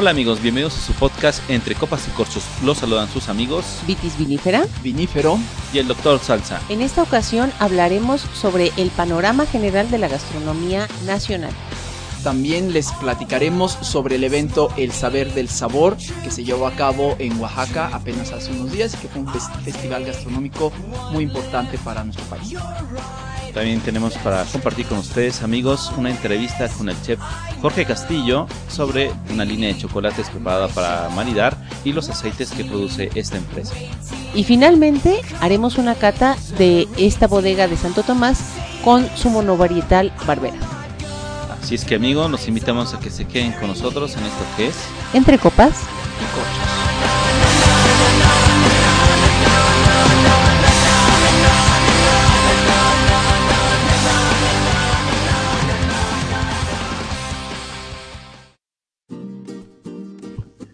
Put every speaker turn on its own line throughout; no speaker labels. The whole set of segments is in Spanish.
Hola amigos, bienvenidos a su podcast Entre Copas y Corchos. Los saludan sus amigos
Vitis vinífera.
Vinífero.
y el doctor Salsa.
En esta ocasión hablaremos sobre el panorama general de la gastronomía nacional.
También les platicaremos sobre el evento El Saber del Sabor que se llevó a cabo en Oaxaca apenas hace unos días y que fue un fes- festival gastronómico muy importante para nuestro país.
También tenemos para compartir con ustedes amigos una entrevista con el chef Jorge Castillo sobre una línea de chocolates preparada para maridar y los aceites que produce esta empresa.
Y finalmente haremos una cata de esta bodega de Santo Tomás con su monovarietal Barbera.
Así es que amigos, los invitamos a que se queden con nosotros en esto que es
Entre copas.
Y corchos.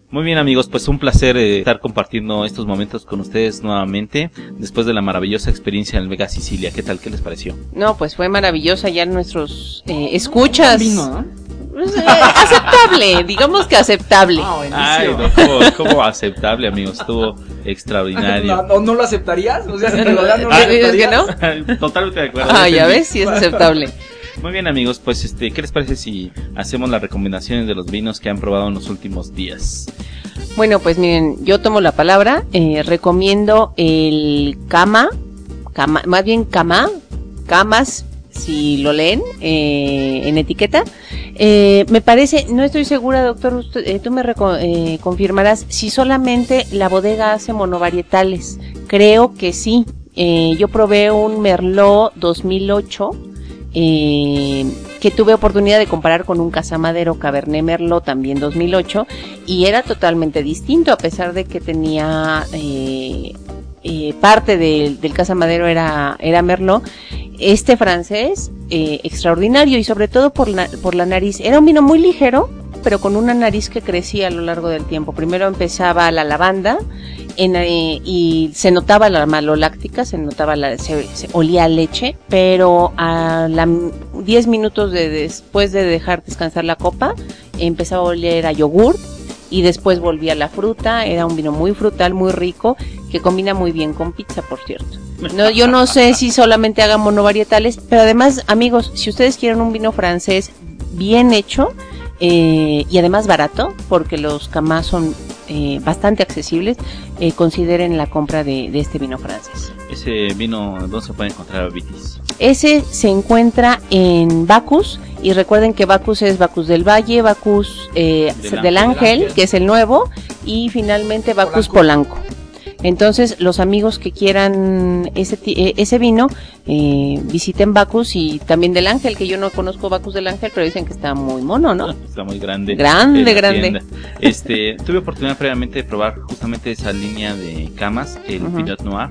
Muy bien amigos, pues un placer eh, estar compartiendo estos momentos con ustedes nuevamente después de la maravillosa experiencia en el Vega Sicilia. ¿Qué tal? ¿Qué les pareció?
No, pues fue maravillosa ya nuestros eh, escuchas.
Vino, ¿no?
Pues, eh, aceptable, digamos que aceptable.
Ah,
Ay, no, como aceptable amigos, estuvo extraordinario.
¿No, no, no lo aceptarías? O sea, si te lo dan, ¿no lo
Ah,
¿Dices que
aceptarías?
no?
Totalmente de acuerdo.
Ah, ya ves, sí es aceptable.
Muy bien amigos, pues este, ¿qué les parece si hacemos las recomendaciones de los vinos que han probado en los últimos días?
Bueno, pues miren, yo tomo la palabra, eh, recomiendo el Cama, Cama, más bien Cama, Camas, si lo leen eh, en etiqueta. Eh, me parece, no estoy segura, doctor, usted- eh, tú me eh, confirmarás si solamente la bodega hace monovarietales. Creo que sí. Eh, yo probé un Merlot 2008 eh, que tuve oportunidad de comparar con un Casamadero Cabernet Merlot también 2008 y era totalmente distinto a pesar de que tenía eh, eh, parte del, del Casamadero era, era Merlot. Este francés, eh, extraordinario y sobre todo por la, por la nariz. Era un vino muy ligero, pero con una nariz que crecía a lo largo del tiempo. Primero empezaba la lavanda eh, y se notaba la maloláctica, se notaba la, se, se olía a leche, pero a la 10 minutos de, después de dejar descansar la copa, empezaba a oler a yogur y después volvía la fruta, era un vino muy frutal, muy rico, que combina muy bien con pizza, por cierto. No, yo no sé si solamente hagan monovarietales, pero además, amigos, si ustedes quieren un vino francés bien hecho eh, y además barato, porque los camas son eh, bastante accesibles, eh, consideren la compra de, de este vino francés.
Ese vino, ¿dónde se puede encontrar Vitis?
Ese se encuentra en Bacus y recuerden que Bacus es Bacus del Valle, Bacus eh,
Del
del,
Ángel.
Ángel,
Ángel.
que es el nuevo, y finalmente Bacus Polanco. Entonces, los amigos que quieran ese, eh, ese vino, eh, visiten Bacus y también del Ángel, que yo no conozco Bacus del Ángel, pero dicen que está muy mono, ¿no?
Está muy grande.
Grande, grande.
tienda. Este, tuve oportunidad previamente de probar justamente esa línea de camas, el
Ujú.
Pinot Noir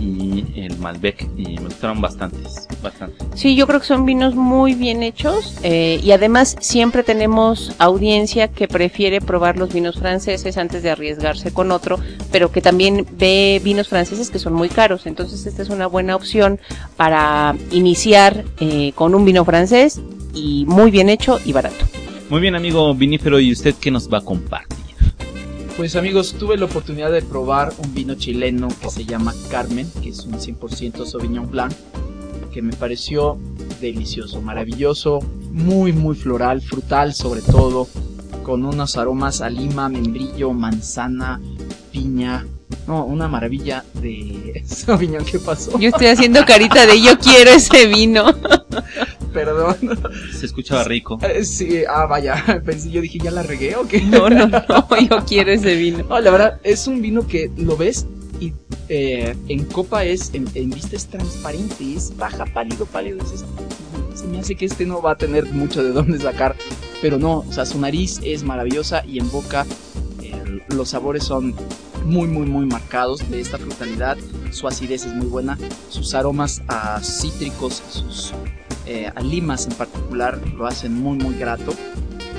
y el Malbec, y me gustaron bastantes, bastante.
Sí, yo creo que son vinos muy bien hechos eh, y además siempre tenemos audiencia que prefiere probar los vinos franceses antes de arriesgarse con otro, pero que también ve vinos franceses que son muy caros. Entonces esta es una buena opción para iniciar eh, con un vino francés y muy bien hecho y barato.
Muy bien, amigo vinífero, ¿y usted qué nos va a compartir?
Pues amigos, tuve la oportunidad de probar un vino chileno que se llama Carmen, que es un 100% Sauvignon Blanc, que me pareció delicioso, maravilloso, muy muy floral, frutal sobre todo, con unos aromas a lima, membrillo, manzana, piña. No, una maravilla de Sauvignon, ¿qué pasó?
Yo estoy haciendo carita de yo quiero ese vino.
Perdón.
Se escuchaba rico.
Eh, Sí, ah, vaya, pensé, yo dije, ¿ya la regué o qué?
No, no, no, yo quiero ese vino.
No, la verdad, es un vino que lo ves y eh, en copa es, en, en vista es transparente, y es baja, pálido, pálido. Se me hace que este no va a tener mucho de dónde sacar, pero no, o sea, su nariz es maravillosa y en boca eh, los sabores son muy, muy, muy marcados de esta frutalidad. Su acidez es muy buena, sus aromas a cítricos, sus eh, a limas en particular lo hacen muy, muy grato.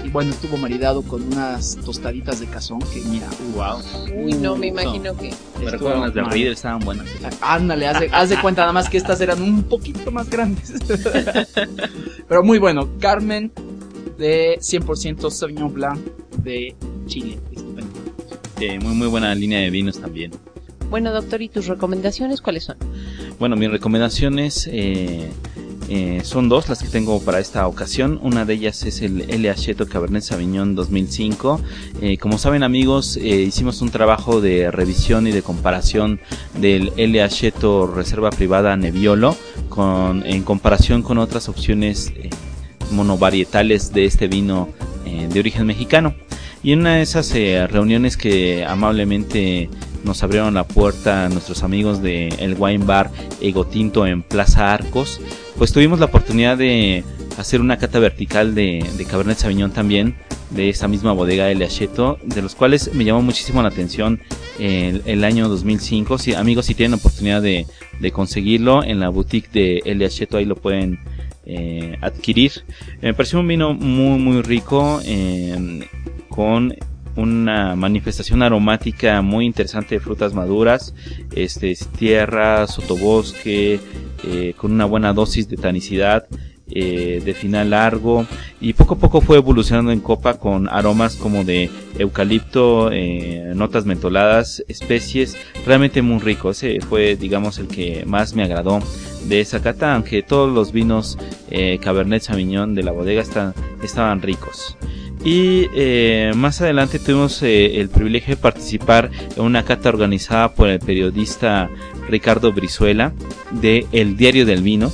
Y bueno, estuvo maridado con unas tostaditas de cazón que mira,
Wow.
Uy, no, me imagino que...
Me
Estuvo
recuerdan las de
mal.
Reader, estaban buenas.
Ándale, haz de, haz de cuenta nada más que estas eran un poquito más grandes. Pero muy bueno, Carmen de 100% Sauvignon Blanc de Chile. Estupendo.
Eh, muy muy buena línea de vinos también.
Bueno, doctor, ¿y tus recomendaciones cuáles son?
Bueno, mis recomendaciones eh, eh, son dos las que tengo para esta ocasión. Una de ellas es el L. Cheto Cabernet Sauvignon 2005. Eh, como saben amigos, eh, hicimos un trabajo de revisión y de comparación del L. Cheto Reserva Privada Nebbiolo con, en comparación con otras opciones monovarietales de este vino de origen mexicano. Y en una de esas reuniones que amablemente nos abrieron la puerta a nuestros amigos de el Wine Bar Ego Tinto en Plaza Arcos, pues tuvimos la oportunidad de hacer una cata vertical de, de Cabernet Sauvignon también, de esa misma bodega de Leacheto, de los cuales me llamó muchísimo la atención el, el año 2005. Si, amigos, si tienen oportunidad de, de conseguirlo en la boutique de Leacheto, ahí lo pueden eh, adquirir. Me pareció un vino muy, muy rico, eh, con una manifestación aromática muy interesante de frutas maduras, este, tierra, sotobosque, eh, con una buena dosis de tanicidad, eh, de final largo y poco a poco fue evolucionando en copa con aromas como de eucalipto, eh, notas mentoladas, especies, realmente muy rico. Ese fue, digamos, el que más me agradó de esa cata, aunque todos los vinos eh, Cabernet Sauvignon de la bodega estaban ricos. Y eh, más adelante tuvimos eh, el privilegio de participar en una cata organizada por el periodista Ricardo Brizuela de El Diario del Vino,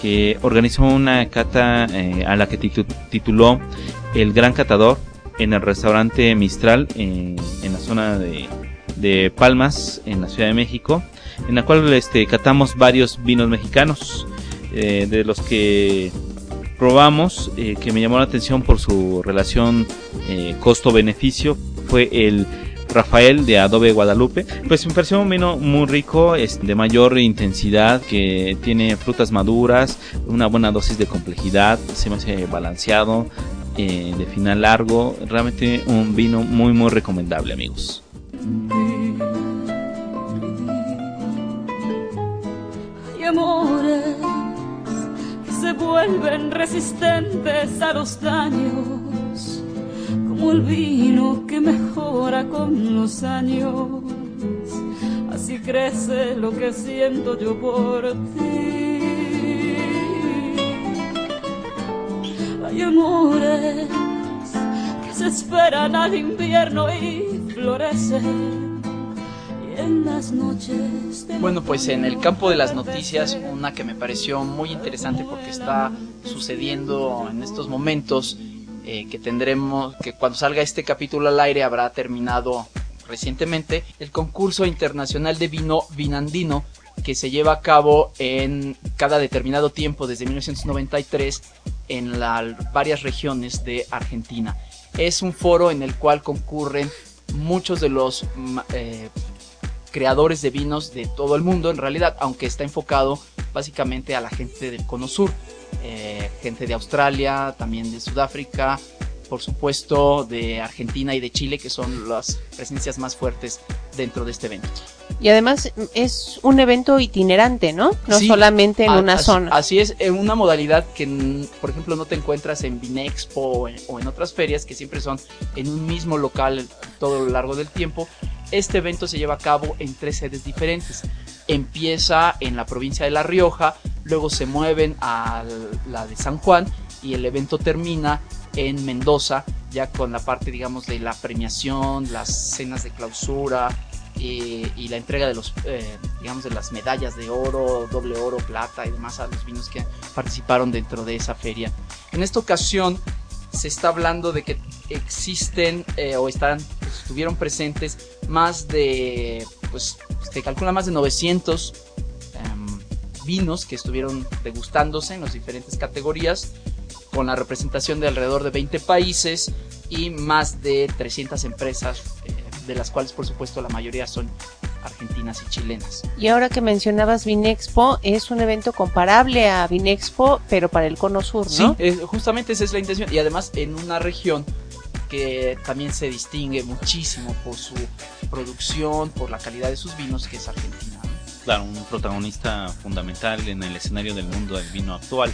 que organizó una cata eh, a la que titu- tituló El Gran Catador en el restaurante Mistral en, en la zona de, de Palmas, en la Ciudad de México, en la cual este, catamos varios vinos mexicanos, eh, de los que probamos, eh, que me llamó la atención por su relación eh, costo-beneficio, fue el Rafael de Adobe Guadalupe. Pues me pareció un vino muy rico, es de mayor intensidad, que tiene frutas maduras, una buena dosis de complejidad, se me hace balanceado, eh, de final largo, realmente un vino muy muy recomendable amigos.
Se vuelven resistentes a los daños, como el vino que mejora con los años. Así crece lo que siento yo por ti. Hay amores que se esperan al invierno y florecen.
Bueno, pues en el campo de las noticias, una que me pareció muy interesante porque está sucediendo en estos momentos, eh, que tendremos, que cuando salga este capítulo al aire habrá terminado recientemente, el concurso internacional de vino vinandino que se lleva a cabo en cada determinado tiempo desde 1993 en la- varias regiones de Argentina. Es un foro en el cual concurren muchos de los eh, creadores de vinos de todo el mundo en realidad, aunque está enfocado básicamente a la gente del cono sur, eh, gente de Australia, también de Sudáfrica, por supuesto de Argentina y de Chile, que son las presencias más fuertes dentro de este evento.
Y además es un evento itinerante, ¿no? No
Sí,
solamente en
A-
una
así,
zona.
Así es, en una modalidad que, por ejemplo, no te encuentras en Vinexpo o en, o en otras ferias que siempre son en un mismo local todo lo largo del tiempo. Este evento se lleva a cabo en tres sedes diferentes. Empieza en la provincia de La Rioja, luego se mueven a la de San Juan y el evento termina en Mendoza, ya con la parte, digamos, de la premiación, las cenas de clausura, eh, y la entrega de los eh, digamos de las medallas de oro, doble oro, plata y demás a los vinos que participaron dentro de esa feria. En esta ocasión se está hablando de que existen eh, o están estuvieron presentes más de pues se calcula más de 900 em, vinos que estuvieron degustándose en las diferentes categorías con la representación de alrededor de 20 países y más de 300 empresas eh, de las cuales por supuesto la mayoría son argentinas y chilenas.
Y ahora que mencionabas Vinexpo, es un evento comparable a Vinexpo, pero para el cono sur,
Sí,
¿no?
eh, justamente esa es la intención y además en una región que también se distingue muchísimo por su producción, por la calidad de sus vinos, que es Argentina.
Claro, un protagonista fundamental en el escenario del mundo del vino actual.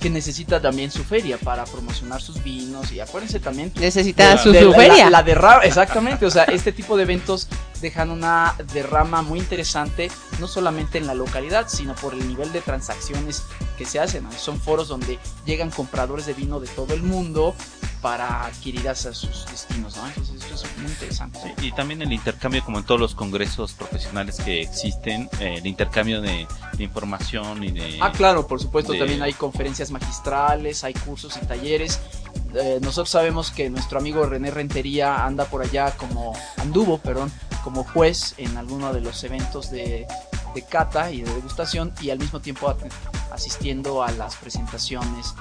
que necesita también su feria para promocionar sus vinos y acuérdense también
Necesita
de-
su,
de
su
la-
feria.
La, derrama, exactamente, o sea, este tipo de eventos dejan una derrama muy interesante, no solamente en la localidad, sino por el nivel de transacciones que se hacen. Son foros donde llegan compradores de vino de todo el mundo para adquirir hacia sus destinos, ¿no? Entonces esto es muy interesante.
Sí, y también el intercambio, como en todos los congresos profesionales que existen, eh, el intercambio de, de información y de...
Ah, claro, por supuesto,
de-
también hay conferencias magistrales, hay cursos y talleres. Eh, nosotros sabemos que nuestro amigo René Rentería anda por allá como, anduvo, perdón, como juez en alguno de los eventos de, de cata y de degustación y al mismo tiempo asistiendo a las presentaciones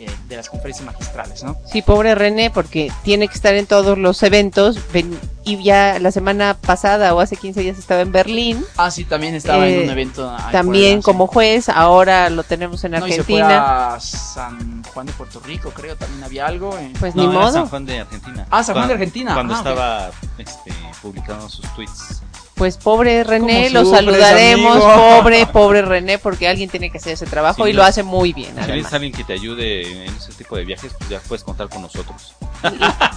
eh, de las conferencias magistrales, ¿no?
Sí, pobre René, porque tiene que estar en todos los eventos. ven- y ya la semana pasada o hace 15 días estaba en Berlín.
Ah, sí, también estaba en
Eh,
un evento.
también
fuera, sí.
como juez. Ahora lo tenemos en
No, y se fue
Argentina.
a San Juan de Puerto Rico, creo, también había algo. eh.
Pues
No,
ni modo.
San Juan de Argentina.
Ah, San Juan de
Cuando-
Argentina.
Cuando
Ah, ok.
estaba este, publicando sus tweets.
Pues pobre René,
¿Cómo
lo saludaremos.
amigo?
Pobre, pobre René, porque alguien tiene que hacer ese trabajo
Sí,
y lo hace muy bien.
Si
además.
eres alguien que te ayude en ese tipo de viajes, pues ya puedes contar con nosotros.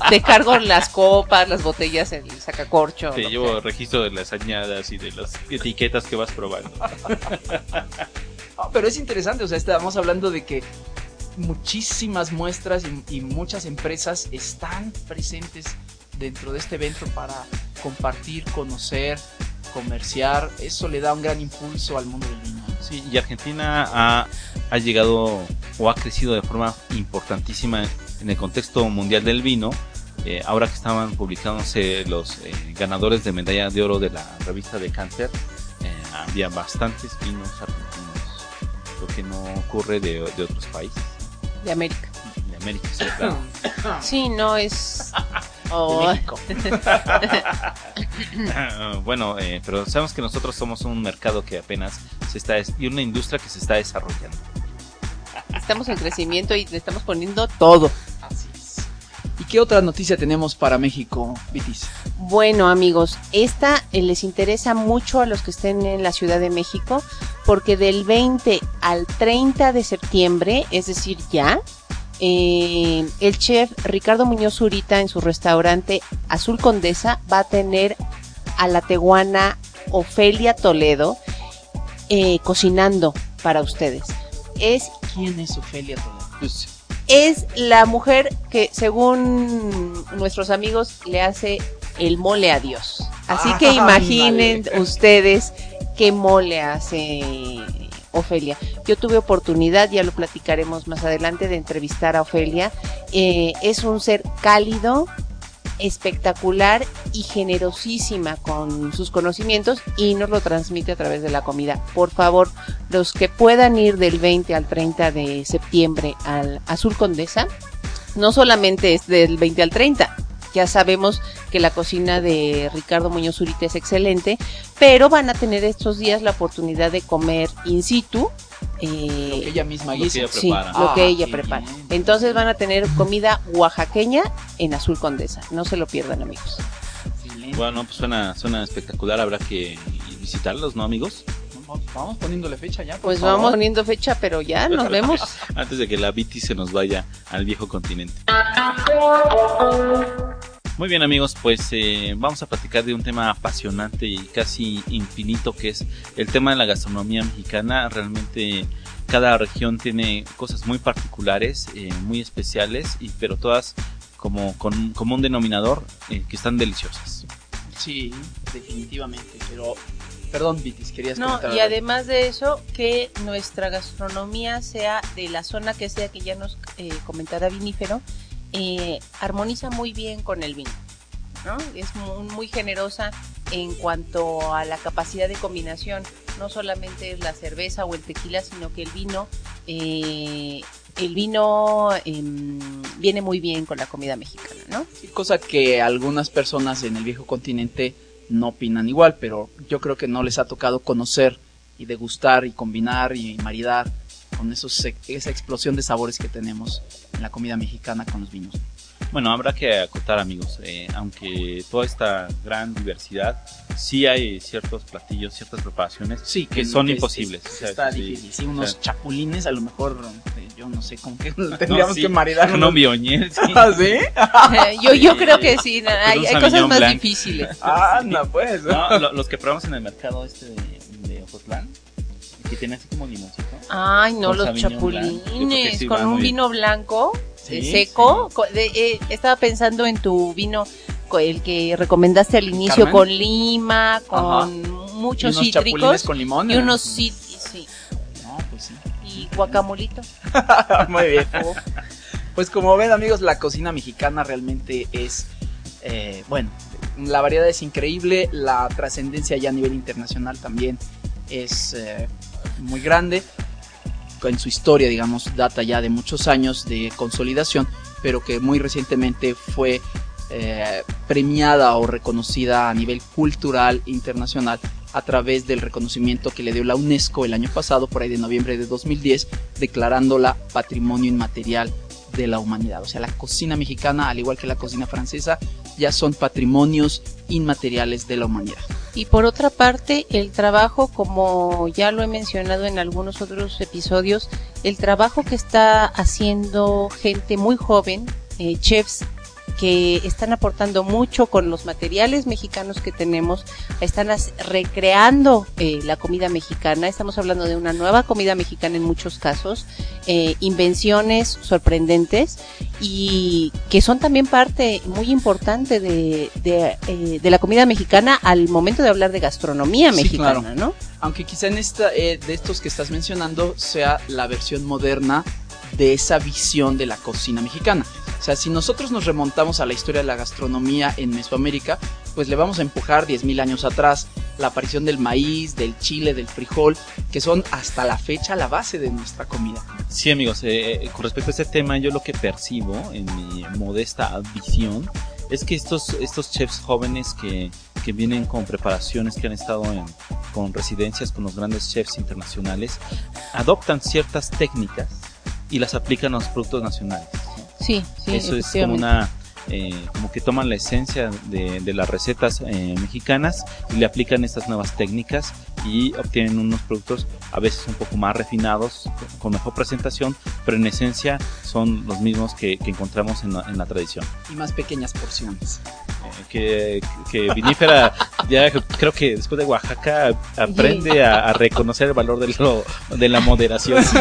Te cargo las copas, las botellas, el sacacorcho.
Te llevo
sea.
registro de las añadas y de las etiquetas que vas probando.
Pero es interesante, o sea, estamos hablando de que muchísimas muestras y, y muchas empresas están presentes dentro de este evento para compartir, conocer, comerciar. Eso le da un gran impulso al mundo del vino.
Sí, y Argentina ha, ha llegado o ha crecido de forma importantísima en el contexto mundial del vino. Eh, ahora que estaban publicándose los eh, ganadores de medalla de oro de la revista de Canter, eh, había bastantes vinos argentinos, lo que no ocurre de, de otros países,
De América.
de América. sí, claro.
Sí, no es.
De México.
bueno, eh, pero sabemos que nosotros somos un mercado que apenas se está y una industria que se está desarrollando.
estamos en crecimiento y le estamos poniendo todo.
Así es. ¿Y qué otra noticia tenemos para México, Vitis?
Bueno, amigos, esta eh, les interesa mucho a los que estén en la Ciudad de México, porque del 20 al 30 de septiembre, es decir, ya, eh, el chef Ricardo Muñoz Zurita en su restaurante Azul Condesa va a tener a la teguana Ofelia Toledo eh, cocinando para ustedes. Es
¿Quién es Ofelia Toledo?
Pues,
es la mujer que, según nuestros amigos, le hace el mole a Dios. Así que
Ah,
imaginen
ándale.
ustedes qué mole hace Ofelia. Yo tuve oportunidad, ya lo platicaremos más adelante, de entrevistar a Ofelia. Eh, es un ser cálido, espectacular y generosísima con sus conocimientos y nos lo transmite a través de la comida. Por favor, los que puedan ir del 20 al 30 de septiembre al Azul Condesa, no solamente es del 20 al 30, ya sabemos que la cocina de Ricardo Muñoz Zurita es excelente, pero van a tener estos días la oportunidad de comer in situ. eh,
Lo que ella misma
Lo que
guisa.
ella
Sí,
prepara.
lo que
Ah,
ella prepara.
bien.
Entonces van a tener comida oaxaqueña en Azul Condesa. No se lo pierdan, amigos.
Excelente.
bueno, pues suena, suena espectacular, habrá que visitarlos, ¿no, amigos?
Vamos- poniéndole fecha ya.
Pues
favor.
vamos poniendo fecha, pero ya nos vemos.
Antes de que la Viti se nos vaya al viejo continente. Muy bien amigos, pues eh, vamos a platicar de un tema apasionante y casi infinito que es el tema de la gastronomía mexicana. Realmente cada región tiene cosas muy particulares, eh, muy especiales, y, pero todas como con como un denominador eh, que están deliciosas.
Sí, definitivamente. Pero, perdón, Vitis, querías
No,
comentar
y
algo?
además de eso, que nuestra gastronomía sea de la zona que sea, que ya nos eh, comentará Vinífero, eh, armoniza muy bien con el vino. ¿no? Es muy, muy generosa en cuanto a la capacidad de combinación. No solamente es la cerveza o el tequila, sino que el vino, eh, el vino em, viene muy bien con la comida mexicana, ¿no?
Cosa que algunas personas en el viejo continente no opinan igual, pero yo creo que no les ha tocado conocer y degustar y combinar y maridar con esos, esa explosión de sabores que tenemos en la comida mexicana con los vinos.
Bueno, habrá que acotar amigos, eh, aunque toda esta gran diversidad, sí hay ciertos platillos, ciertas preparaciones
Sí,
que son
es-
imposibles.
es-
o sea,
está
sí,
difícil. Sí,
o
unos
sea,
chapulines a lo mejor eh, yo no sé con qué tendríamos que maridar.
No, bioñel,
sí. ¿Ah, sí?
yo, yo creo que sí, hay, hay cosas más difíciles.
Ah, no, pues.
No, los que probamos en el mercado este de, de Ocotlán, que tiene así como limoncito.
Ay, no, los chapulines, con un vino blanco seco. Eh, estaba pensando en tu vino, el que recomendaste al inicio, con lima, con muchos
y
cítricos.
con limón.
Y unos sí, sí.
No, pues sí.
Y guacamolito.
Muy bien. Pues como ven amigos, la cocina mexicana realmente es, eh, bueno, la variedad es increíble, la trascendencia ya a nivel internacional también es eh, muy grande en su historia, digamos, data ya de muchos años de consolidación, pero que muy recientemente fue eh, premiada o reconocida a nivel cultural internacional a través del reconocimiento que le dio la UNESCO el año pasado, por ahí de noviembre de 2010, declarándola Patrimonio Inmaterial de la Humanidad. O sea, la cocina mexicana, al igual que la cocina francesa, ya son patrimonios inmateriales de la humanidad.
Y por otra parte, el trabajo, como ya lo he mencionado en algunos otros episodios, el trabajo que está haciendo gente muy joven, eh, chefs que están aportando mucho con los materiales mexicanos que tenemos, están recreando eh, la comida mexicana, estamos hablando de una nueva comida mexicana en muchos casos, eh, invenciones sorprendentes y que son también parte muy importante de, de, eh, la comida mexicana al momento de hablar de gastronomía mexicana, ¿no?
Aunque quizá en esta, de estos que estás mencionando sea la versión moderna de esa visión de la cocina mexicana. O sea, si nosotros nos remontamos a la historia de la gastronomía en Mesoamérica, pues le vamos a empujar 10.000 años atrás la aparición del maíz, del chile, del frijol, que son hasta la fecha la base de nuestra comida.
Sí, amigos, eh, con respecto a este tema, yo lo que percibo en mi modesta visión es que estos, estos chefs jóvenes que, que vienen con preparaciones, que han estado en, con residencias con los grandes chefs internacionales, adoptan ciertas técnicas y las aplican a los productos nacionales.
Sí, sí.
Eso es como una, eh, como que toman la esencia de, de las recetas eh, mexicanas y le aplican estas nuevas técnicas y obtienen unos productos a veces un poco más refinados, con mejor presentación, pero en esencia son los mismos que, que encontramos en la, en la, tradición.
Y más pequeñas porciones.
Que, que Vinífera ya creo que después de Oaxaca aprende a, a reconocer el valor de, lo, de la moderación.
Sí,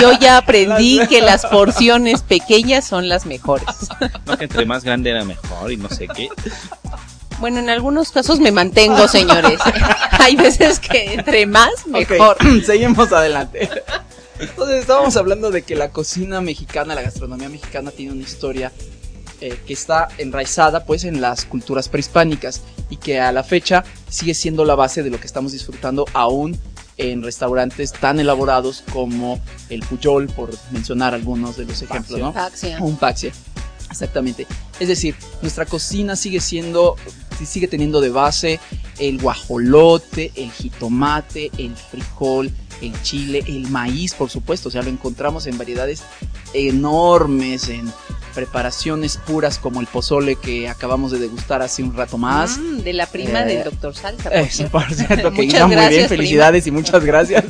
yo ya aprendí que las porciones pequeñas son las mejores.
No, que entre más grande era mejor y no sé qué.
Bueno, en algunos casos me mantengo, señores. Hay veces que entre más, mejor.
seguimos adelante. Entonces estábamos hablando de que la cocina mexicana, la gastronomía mexicana tiene una historia eh, que está enraizada pues en las culturas prehispánicas y que a la fecha sigue siendo la base de lo que estamos disfrutando aún en restaurantes tan elaborados como el Puyol, por mencionar algunos de los ejemplos, ¿no?
Paxia.
Un Paxia. Exactamente. Es decir, nuestra cocina sigue siendo, sigue teniendo de base el guajolote, el jitomate, el frijol, el chile, el maíz, por supuesto. O sea, lo encontramos en variedades enormes, en preparaciones puras como el pozole que acabamos de degustar hace un rato más.
Mm, de la prima del doctor Salsa.
Por por cierto, que iba muy bien. Felicidades y muchas gracias.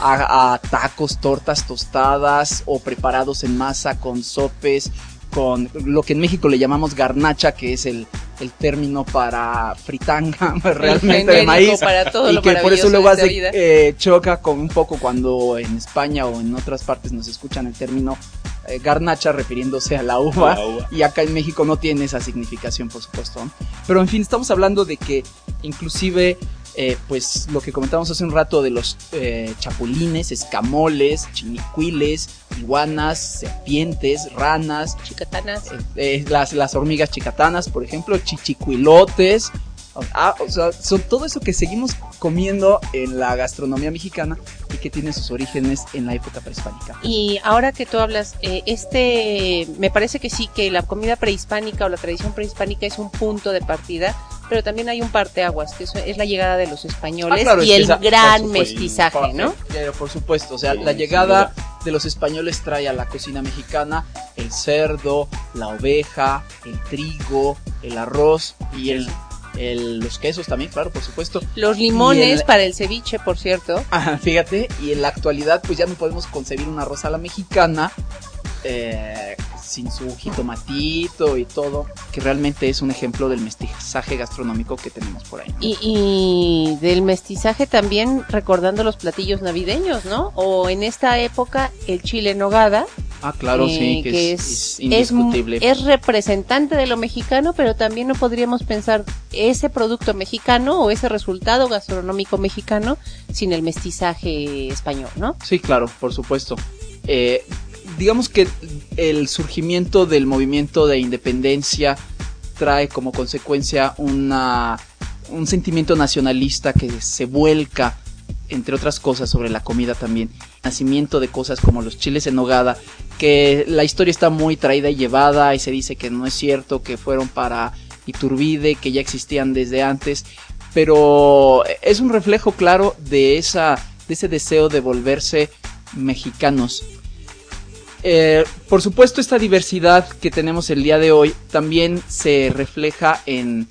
A, a, tacos, tortas tostadas o preparados en masa con sopes, con lo que en México le llamamos garnacha, que es el, el término para fritanga realmente de maíz.
Para todo
y que por eso luego hace, eh, choca con un poco cuando en España o en otras partes nos escuchan el término eh, garnacha refiriéndose a la, uva, la uva, y acá en México no tiene esa significación por supuesto. Pero en fin, estamos hablando de que inclusive eh, pues lo que comentamos hace un rato de los eh, chapulines, escamoles, chinicuiles, iguanas, serpientes, ranas,
chicatanas,
eh, eh, las, las hormigas chicatanas, por ejemplo, chichicuilotes. Ah, o sea, son todo eso que seguimos comiendo en la gastronomía mexicana y que tiene sus orígenes en la época prehispánica.
Y ahora que tú hablas, eh, este, me parece que sí, que la comida prehispánica o la tradición prehispánica es un punto de partida pero también hay un parteaguas, que es la llegada de los españoles
ah, claro,
y el
esa,
gran mestizaje, por, ¿no?
Pero por supuesto, o sea, sí, la llegada de los españoles trae a la cocina mexicana el cerdo, la oveja, el trigo, el arroz y el el- los quesos también, claro, por supuesto.
Los limones
el-
para el ceviche, por cierto.
Ajá, fíjate, y en la actualidad pues ya no podemos concebir una rosa a la mexicana eh, sin su jitomatito y todo, que realmente es un ejemplo del mestizaje gastronómico que tenemos por ahí.
Y, y del mestizaje también recordando los platillos navideños, ¿no? O en esta época el chile en nogada,
Ah, claro,
eh,
sí, que, es, es indiscutible.
Es, representante de lo mexicano, pero también no podríamos pensar ese producto mexicano o ese resultado gastronómico mexicano sin el mestizaje español, ¿no?
Sí, claro, por supuesto. Eh, digamos que el surgimiento del movimiento de independencia trae como consecuencia una, un sentimiento nacionalista que se vuelca, entre otras cosas, sobre la comida también. Nacimiento de cosas como los chiles en nogada, que la historia está muy traída y llevada y se dice que no es cierto, que fueron para Iturbide, que ya existían desde antes, pero es un reflejo claro de, esa, de ese deseo de volverse mexicanos. Eh, por supuesto, esta diversidad que tenemos el día de hoy también se refleja en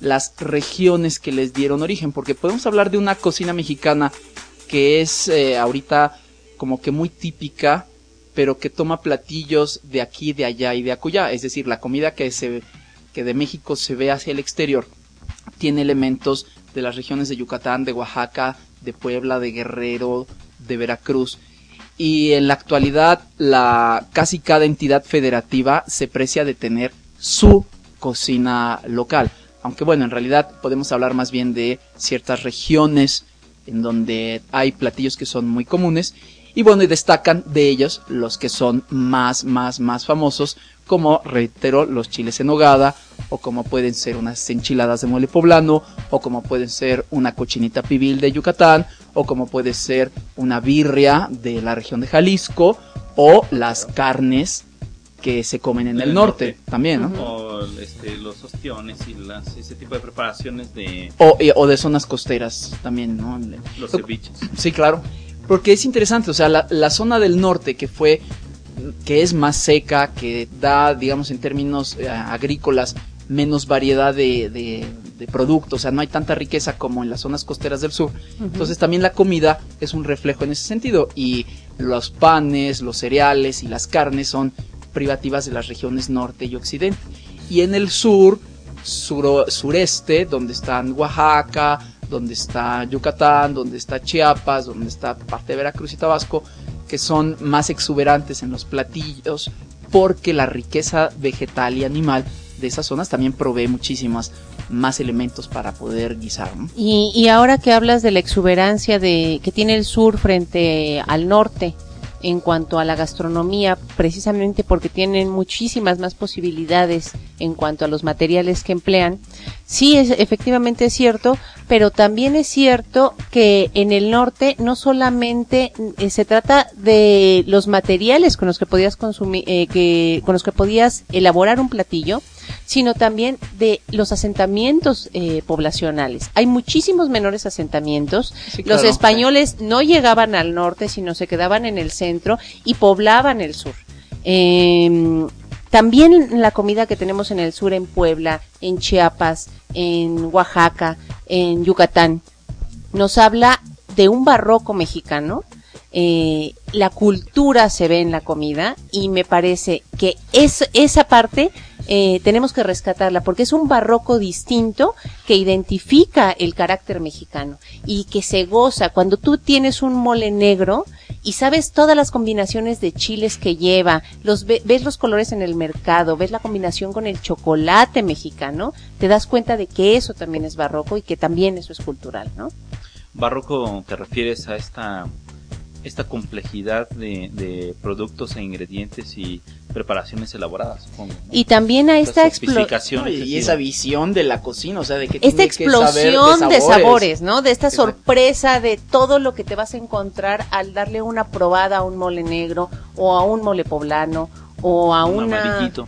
las regiones que les dieron origen, porque podemos hablar de una cocina mexicana que es eh, ahorita como que muy típica, pero que toma platillos de aquí, de allá y de acullá, es decir, la comida que se que de México se ve hacia el exterior tiene elementos de las regiones de Yucatán, de Oaxaca, de Puebla, de Guerrero, de Veracruz. Y en la actualidad, la, casi cada entidad federativa se precia de tener su cocina local. Aunque bueno, en realidad podemos hablar más bien de ciertas regiones en donde hay platillos que son muy comunes. Y bueno, y destacan de ellos los que son más, más, más famosos, como reitero, los chiles en nogada, o como pueden ser unas enchiladas de mole poblano, o como pueden ser una cochinita pibil de Yucatán, o como puede ser una birria de la región de Jalisco, o las carnes que se comen en el norte,
norte.
también, ¿no?
O este, los ostiones y las, ese tipo de preparaciones de
O, o de zonas costeras también, ¿no?
los
Lo-
ceviches.
Sí, claro. Porque es interesante, o sea, la, la zona del norte que fue, que es más seca, que da, digamos, en términos eh, agrícolas, menos variedad de, de- de productos, o sea, no hay tanta riqueza como en las zonas costeras del sur. Entonces también la comida es un reflejo en ese sentido y los panes, los cereales y las carnes son privativas de las regiones norte y occidente. Y en el sur, suro- sureste, donde están Oaxaca, donde está Yucatán, donde está Chiapas, donde está parte de Veracruz y Tabasco, que son más exuberantes en los platillos, porque la riqueza vegetal y animal de esas zonas también provee muchísimos más elementos para poder guisar. ¿no?
Y, y ahora que hablas de la exuberancia de que tiene el sur frente al norte en cuanto a la gastronomía, precisamente porque tienen muchísimas más posibilidades en cuanto a los materiales que emplean, sí es efectivamente es cierto, pero también es cierto que en el norte no solamente eh, se trata de los materiales con los que podías consumir, eh, que con los que podías elaborar un platillo, sino también de los asentamientos eh, poblacionales. Hay muchísimos menores asentamientos.
Sí,
los
claro.
españoles no llegaban al norte, sino se quedaban en el centro y poblaban el sur. Eh, también la comida que tenemos en el sur, en Puebla, en Chiapas, en Oaxaca, en Yucatán, nos habla de un barroco mexicano. Eh, la cultura se ve en la comida y me parece que es, esa parte eh, tenemos que rescatarla porque es un barroco distinto que identifica el carácter mexicano y que se goza cuando tú tienes un mole negro y sabes todas las combinaciones de chiles que lleva, los ve- ves los colores en el mercado, ves la combinación con el chocolate mexicano, te das cuenta de que eso también es barroco y que también eso es cultural, ¿no?
Barroco te refieres a esta esta complejidad de, de productos e ingredientes y preparaciones elaboradas. supongo, ¿no?
Y también a esta
Esta
explo-
sofisticación
No, y, esa visión de la cocina, o sea, de que
esta
tiene que saber
explosión de sabores, ¿no? De esta
Exacto.
sorpresa de todo lo que te vas a encontrar al darle una probada a un mole negro o a un mole poblano o a
Un
una
amarillito.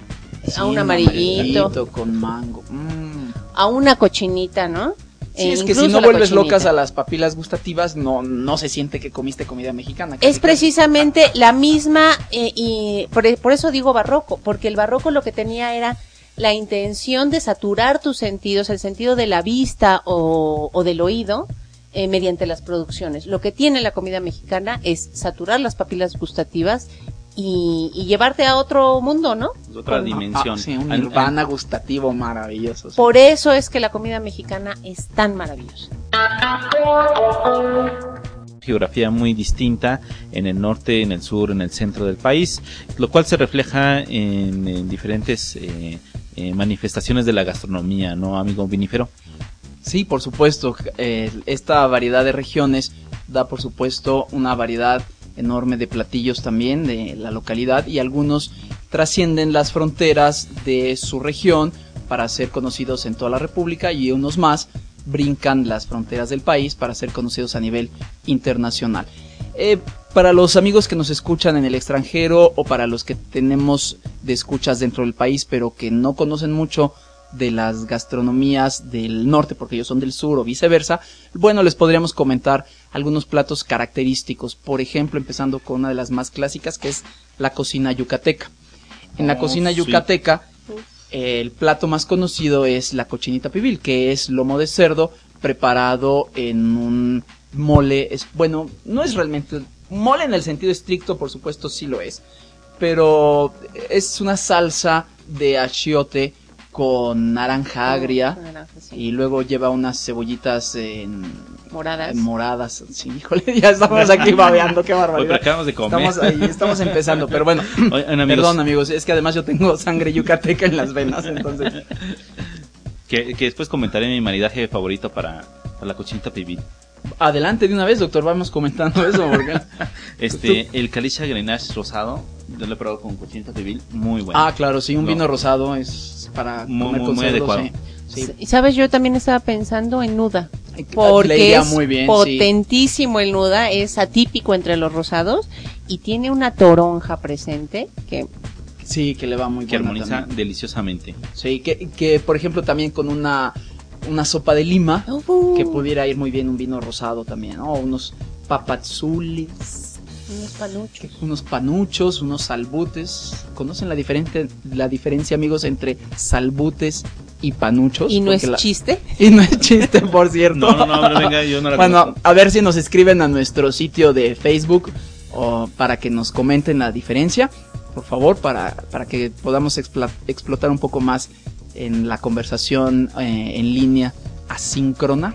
a un amarillito,
con mango. Mm.
a una cochinita, ¿no?
Sí, es que si no vuelves
cochinita.
locas a las papilas gustativas, no, no se siente que comiste comida mexicana.
Es
casi.
precisamente la misma, eh, y por, por eso digo barroco, porque el barroco lo que tenía era la intención de saturar tus sentidos, el sentido de la vista o, o del oído, eh, mediante las producciones. Lo que tiene la comida mexicana es saturar las papilas gustativas y, y llevarte a otro mundo, ¿no?
Otra
Con-
dimensión.
Ah, sí, un nirvana gustativo maravilloso. sí.
Por eso es que la comida mexicana es tan maravillosa.
geografía muy distinta en el norte, en el sur, en el centro del país, lo cual se refleja en, en diferentes eh, eh, manifestaciones de la gastronomía, ¿no, amigo vinífero?
Sí, por supuesto. eh, esta variedad de regiones da, por supuesto, una variedad enorme de platillos también de la localidad y algunos trascienden las fronteras de su región para ser conocidos en toda la República y unos más brincan las fronteras del país para ser conocidos a nivel internacional. Eh, para los amigos que nos escuchan en el extranjero o para los que tenemos de escuchas dentro del país pero que no conocen mucho de las gastronomías del norte porque ellos son del sur o viceversa, bueno, les podríamos comentar algunos platos característicos, por ejemplo, empezando con una de las más clásicas que es la cocina yucateca. En la
Oh,
cocina
sí.
yucateca, el plato más conocido es la cochinita pibil, que es lomo de cerdo preparado en un mole, es bueno, no es realmente mole en el sentido estricto, por supuesto sí lo es, pero es una salsa de achiote con naranja agria
Con naranja, sí.
y luego lleva unas cebollitas en
Moradas.
en moradas. Sí, híjole, ya estamos aquí babeando, qué
Hoy
barbaridad.
acabamos de comer.
Estamos ahí, estamos empezando, pero bueno,
Oigan, amigos,
perdón amigos, es que además yo tengo sangre yucateca en las venas, entonces
que, que después comentaré mi maridaje favorito para, para la cochinita pibil.
Adelante de una vez, doctor, vamos comentando eso porque
Este, el Calicia Grenache rosado, yo lo he probado con cochinita pibil, muy bueno.
Ah, claro, sí, un
No.
vino rosado es para
Muy,
comer
muy,
con
muy
cerdo,
adecuado.
sí. Sí.
Y sabes, yo también estaba pensando en nuda. Porque es
muy bien, sí.
potentísimo el nuda, es atípico entre los rosados y tiene una toronja presente que
Sí, que le va muy
que armoniza
también.
deliciosamente.
Sí, que, que por ejemplo también con una, una sopa de lima,
Uh,
que pudiera ir muy bien un vino rosado también, ¿no? Unos papazulis,
unos panuchos.
unos panuchos, unos salbutes. ¿Conocen la, diferente, la diferencia, amigos, entre salbutes y panuchos?
Y no es
la-
chiste.
Y no es chiste, por cierto.
No, no, no, hombre, venga, yo no la
Bueno,
conozco.
a ver si nos escriben a nuestro sitio de Facebook o para que nos comenten la diferencia, por favor, para, para que podamos explotar un poco más en la conversación eh, en línea asíncrona.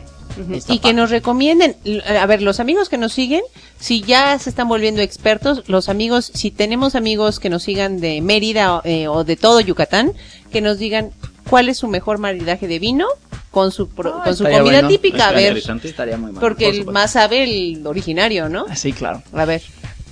Y que nos recomienden, l- a ver, los amigos que nos siguen, si ya se están volviendo expertos, los amigos, si tenemos amigos que nos sigan de Mérida eh, o de todo Yucatán, que nos digan cuál es su mejor maridaje de vino con su, pro-
Ah,
con su comida
bueno.
típica, a ver,
interesante.
Estaría muy mal.
porque
por
el más sabe el originario, ¿no?
Sí, claro.
A ver.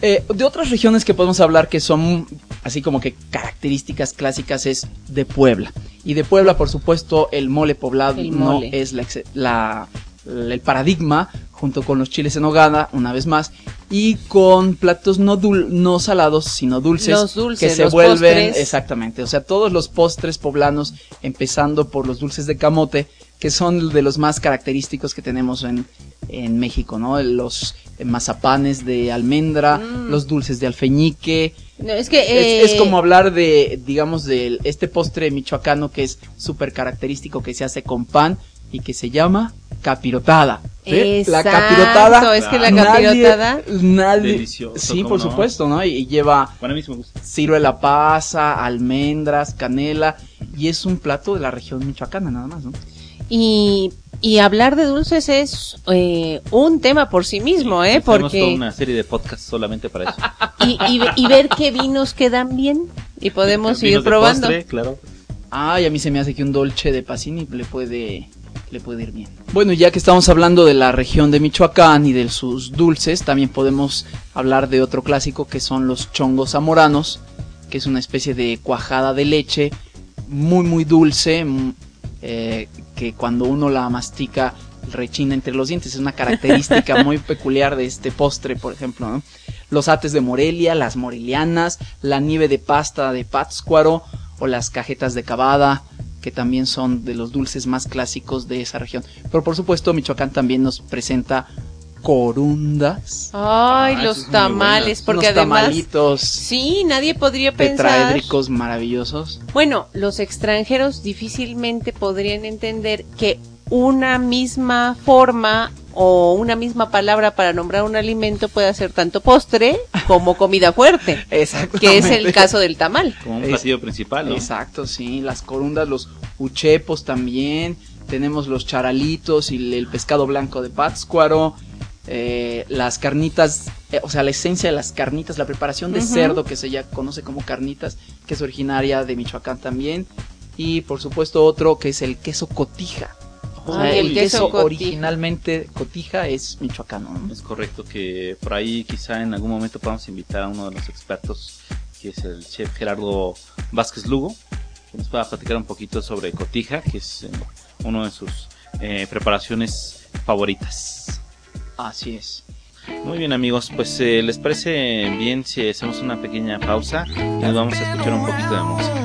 Eh, de otras regiones que podemos hablar que son así como que características clásicas es de Puebla. Y de Puebla, por supuesto, el mole poblado
El
no es la, la- el paradigma junto con los chiles en hogada, una vez más, y con platos no dul- no salados, sino dulces,
Los dulces,
que se
los
vuelven
postres.
exactamente, o sea, todos los postres poblanos, empezando por los dulces de camote, que son de los más característicos que tenemos en, en México, ¿no? Los eh, mazapanes de almendra,
Mm.
los dulces de alfeñique.
No, es que
Es,
eh,
es como hablar de, digamos, de este postre michoacano que es súper característico, que se hace con pan y que se llama capirotada. ¿sí? La capirotada.
es que la capirotada
Nadie,
Delicioso,
Sí,
¿cómo
por
no?
supuesto, ¿no? Y, y lleva
Para mí sí me gusta.
ciruela pasa, almendras, canela, y es un plato de la región michoacana nada más, ¿no?
Y, y hablar de dulces es eh, un tema por sí mismo, ¿eh?
Toda
Porque
una serie de podcasts solamente para eso.
y, y, ve- y ver qué vinos quedan bien y podemos
Vinos
ir
de
probando.
postre, claro.
Ay, a mí se me hace que un dolce de Pasini le puede, le puede ir bien. Bueno, ya que estamos hablando de la región de Michoacán y de sus dulces, también podemos hablar de otro clásico que son los chongos zamoranos, que es una especie de cuajada de leche muy, muy dulce, mm, eh, que cuando uno la mastica rechina entre los dientes. Es una característica muy peculiar de este postre, por ejemplo. ¿no? Los ates de Morelia, las morelianas, la nieve de pasta de Pátzcuaro o las cajetas de cavada, que también son de los dulces más clásicos de esa región. Pero por supuesto, Michoacán también nos presenta corundas.
Ay,
Ah,
los tamales, porque
unos
además...
tamalitos
Sí, nadie podría pensar...
tetraédricos maravillosos.
Bueno, los extranjeros difícilmente podrían entender que una misma forma o una misma palabra para nombrar un alimento puede ser tanto postre como comida fuerte,
Exacto.
que es el caso del tamal.
Como un platillo principal, ¿no?
Exacto, sí, las corundas, los uchepos también, tenemos los charalitos y el, el pescado blanco de Pátzcuaro, eh, las carnitas, eh, o sea, la esencia de las carnitas, la preparación de cerdo que se ya conoce como carnitas, que es originaria de Michoacán también, y por supuesto otro que es el queso cotija. O sea,
Ay,
el,
el
queso,
queso cotija.
originalmente cotija es michoacano. ¿no?
Es correcto que por ahí quizá en algún momento podamos invitar a uno de los expertos, que es el chef Gerardo Vázquez Lugo, que nos pueda platicar un poquito sobre cotija, que es eh, uno de sus eh, preparaciones favoritas.
Así es.
Muy bien amigos, pues eh, les parece bien si hacemos una pequeña pausa y nos vamos a escuchar un poquito de música.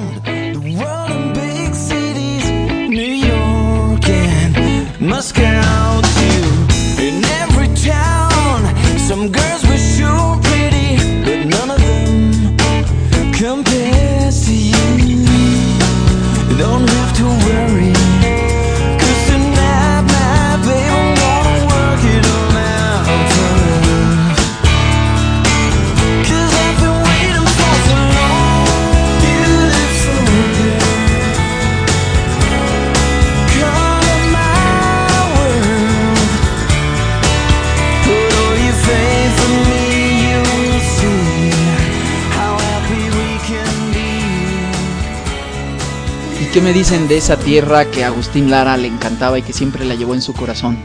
Qué me dicen de esa tierra que a Agustín Lara le encantaba y que siempre la llevó en su corazón?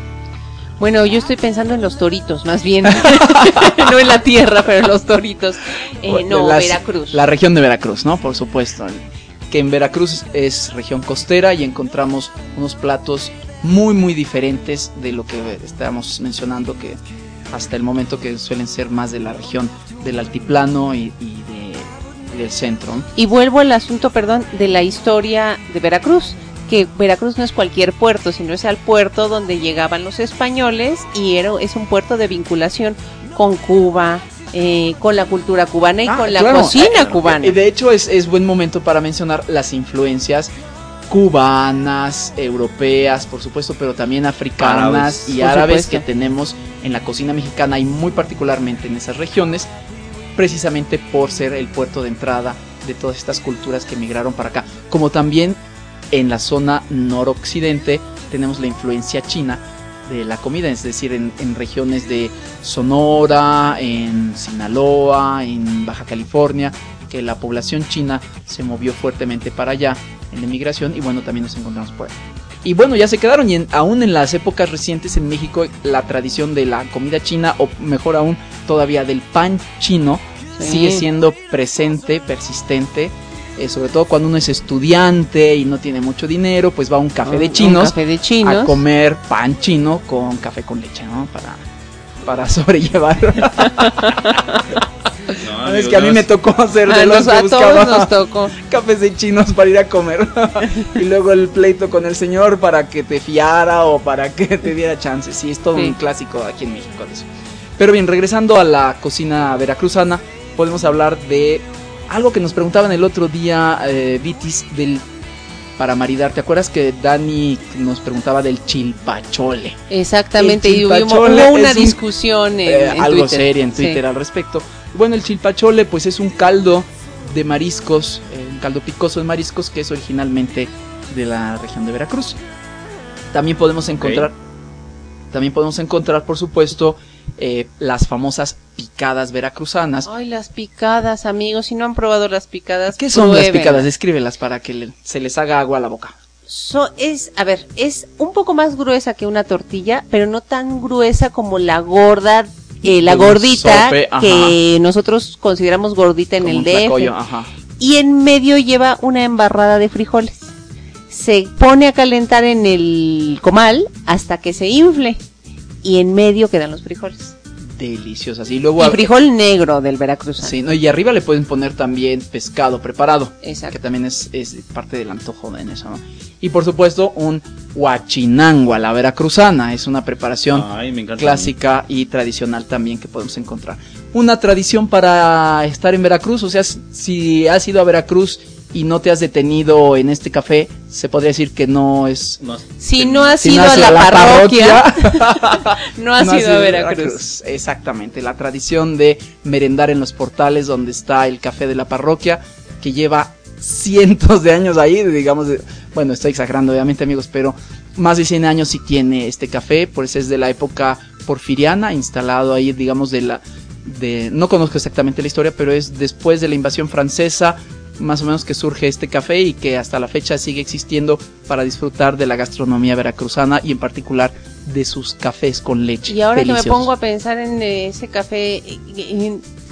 Bueno, yo estoy pensando en los toritos, más bien. no en la tierra, pero en los toritos. Eh, no,
Las-
Veracruz.
La región de Veracruz, ¿no? Por supuesto. Que en Veracruz es región costera y encontramos unos platos muy, muy diferentes de lo que estábamos mencionando, que hasta el momento que suelen ser más de la región del altiplano y, del centro.
Y vuelvo al asunto, perdón, de la historia de Veracruz, que Veracruz no es cualquier puerto, sino es al puerto donde llegaban los españoles y era, es un puerto de vinculación con Cuba, eh, con la cultura cubana y
Ah,
con la
claro.
cocina
Eh,
cubana.
eh, De hecho, es, es buen momento para mencionar las influencias cubanas, europeas, por supuesto, pero también africanas
Árabes.
y
Por
árabes
supuesto.
que tenemos en la cocina mexicana y muy particularmente en esas regiones, precisamente por ser el puerto de entrada de todas estas culturas que migraron para acá. Como también en la zona noroccidente tenemos la influencia china de la comida, es decir, en, regiones de Sonora, en Sinaloa, en Baja California, que la población china se movió fuertemente para allá en la inmigración y bueno, también nos encontramos por ahí. Y bueno, ya se quedaron y en- aún en las épocas recientes en México la tradición de la comida china o mejor aún todavía del pan chino
Sí.
sigue siendo presente, persistente. eh, sobre todo cuando uno es estudiante y no tiene mucho dinero, pues va a un café de
Un- un
chinos
café de chinos.
a comer pan chino con café con leche, ¿no? Para, para sobrellevar.
No,
es que a mí me tocó hacer de los
nos-
que buscaba
nos tocó.
cafés de chinos para ir a comer. y luego el pleito con el señor para que te fiara o para que te diera chance. Sí, es todo
Sí.
un clásico aquí en México de eso. Pero bien, regresando a la cocina veracruzana, podemos hablar de algo que nos preguntaban el otro día, eh, Vitis, del para maridar. ¿Te acuerdas que Dani nos preguntaba del chilpachole?
Exactamente,
El
y hubo,
chilpachole
una
un-
discusión en,
Eh,
en
algo
Twitter.
seria en
Sí.
Twitter al respecto. Bueno, el chilpachole pues es un caldo de mariscos, eh, un caldo picoso de mariscos que es originalmente de la región de Veracruz. También podemos encontrar, también podemos encontrar por supuesto eh, las famosas picadas veracruzanas.
Ay, las picadas, amigos, si no han probado las picadas,
¿Qué son las picadas? Descríbelas para que le- se les haga agua a la boca.
So- es, a ver, es un poco más gruesa que una tortilla, pero no tan gruesa como la gorda, eh, la gordita
sope,
que nosotros consideramos gordita en
Como
el DF.
ajá.
Y en medio lleva una embarrada de frijoles. Se pone a calentar en el comal hasta que se infle. Y en medio quedan los frijoles.
deliciosas. Y luego
Y frijol negro del Veracruz.
Sí, no, y arriba le pueden poner también pescado preparado.
Exacto.
Que también es, es parte del antojo en eso, ¿no? Y por supuesto, un huachinango a la veracruzana. Es una preparación
Ay,
clásica y tradicional también que podemos encontrar. Una tradición para estar en Veracruz, o sea, si has ido a Veracruz y no te has detenido en este café, se podría decir que no es...
No,
Si no has
si
ido
no
a la, parroquia,
parroquia,
no has
no
ido a Veracruz.
Exactamente, la tradición de merendar en los portales donde está el café de la parroquia, que lleva cientos de años ahí, digamos, de- bueno, estoy exagerando obviamente amigos, pero más de 100 años sí tiene este café, pues es de la época porfiriana, instalado ahí, digamos, de la... De, no conozco exactamente la historia, pero es después de la invasión francesa, más o menos que surge este café y que hasta la fecha sigue existiendo para disfrutar de la gastronomía veracruzana y en particular de sus cafés con leche.
Y ahora que me pongo a pensar en ese café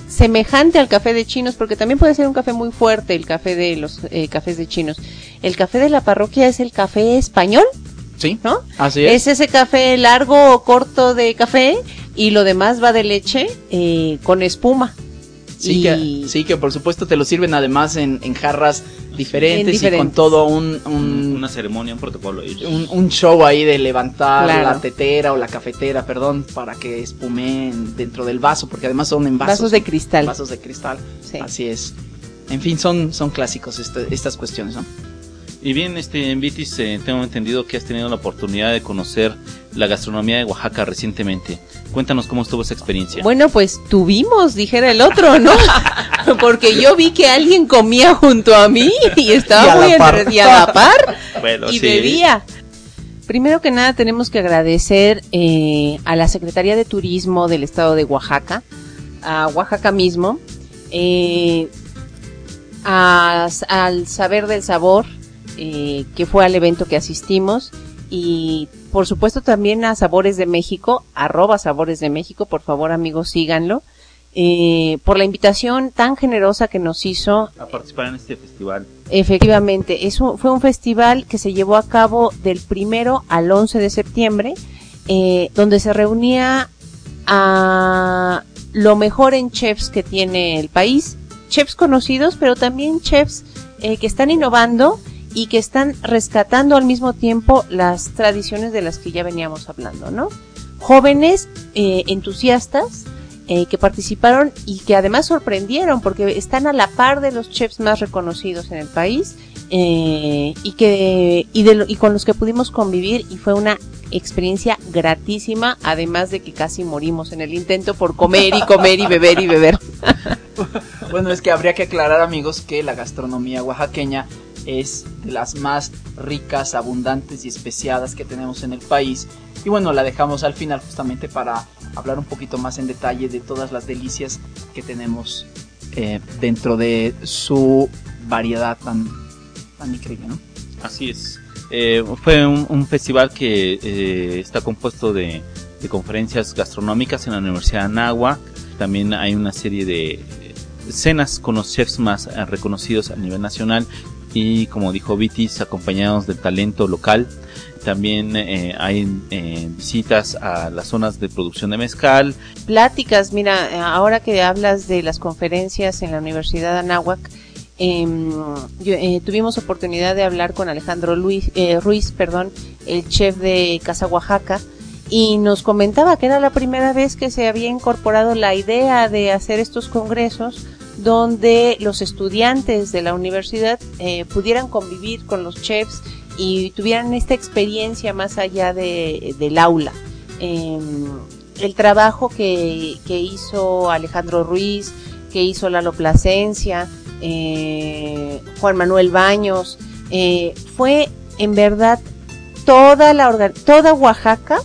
semejante al café de chinos, porque también puede ser un café muy fuerte, el café de los eh, cafés de chinos. El café de la parroquia es el café español,
Sí,
¿no?
así es.
Es ese café largo o corto de café y lo demás va de leche eh, con espuma.
Sí,
Y-
que, sí, que por supuesto te lo sirven además en, en jarras diferentes, y
diferentes.
con todo un, un,
una ceremonia, un protocolo.
un- un show ahí de levantar
Claro.
la tetera o la cafetera, perdón, para que espumeen dentro del vaso, porque además son en vasos,
Vasos de cristal.
vasos de cristal.
Sí.
Así es. En fin, son, son clásicos este- estas cuestiones, ¿no?
Y bien, este, en Vitis, eh, tengo entendido que has tenido la oportunidad de conocer la gastronomía de Oaxaca recientemente. Cuéntanos cómo estuvo esa experiencia.
Bueno, pues tuvimos, dijera el otro, ¿no? Porque yo vi que alguien comía junto a mí y estaba muy entre- y a la par
Bueno,
y
sí.
bebía. Primero que nada tenemos que agradecer eh, a la Secretaría de Turismo del Estado de Oaxaca, a Oaxaca mismo, eh, a- al Saber del Sabor, eh, que fue al evento que asistimos, y por supuesto también a Sabores de México, arroba Sabores de México, por favor amigos síganlo, eh, por la invitación tan generosa que nos hizo
A participar en este festival.
Efectivamente, es un- fue un festival que se llevó a cabo del primero al 11 de septiembre, eh, donde se reunía a lo mejor en chefs que tiene el país, chefs conocidos, pero también chefs eh, que están innovando y que están rescatando al mismo tiempo las tradiciones de las que ya veníamos hablando, ¿no? Jóvenes eh, entusiastas eh, que participaron y que además sorprendieron porque están a la par de los chefs más reconocidos en el país eh, y que y, de y con los que pudimos convivir y fue una experiencia gratísima además de que casi morimos en el intento por comer y comer y beber y beber
Bueno, es que habría que aclarar, amigos, que la gastronomía oaxaqueña es de las más ricas, abundantes y especiadas que tenemos en el país. Y bueno, la dejamos al final justamente para hablar un poquito más en detalle de todas las delicias que tenemos eh, dentro de su variedad tan, tan increíble, ¿no?
Así es. Eh, fue un, festival que eh, está compuesto de, conferencias gastronómicas en la Universidad de Anáhuac. También hay una serie de cenas con los chefs más reconocidos a nivel nacional y como dijo Vitis, acompañados del talento local. También eh, hay eh, visitas a las zonas de producción de mezcal.
pláticas mira ahora que hablas de las conferencias en la Universidad de Anáhuac em, eh, tuvimos oportunidad de hablar con Alejandro Luis, eh, Ruiz, perdón, el chef de Casa Oaxaca, y nos comentaba que era la primera vez que se había incorporado la idea de hacer estos congresos donde los estudiantes de la universidad eh, pudieran convivir con los chefs y tuvieran esta experiencia más allá de, del aula. Em, el trabajo que, que hizo Alejandro Ruiz, que hizo Lalo Plasencia, eh, Juan Manuel Baños, eh, fue en verdad toda la toda Oaxaca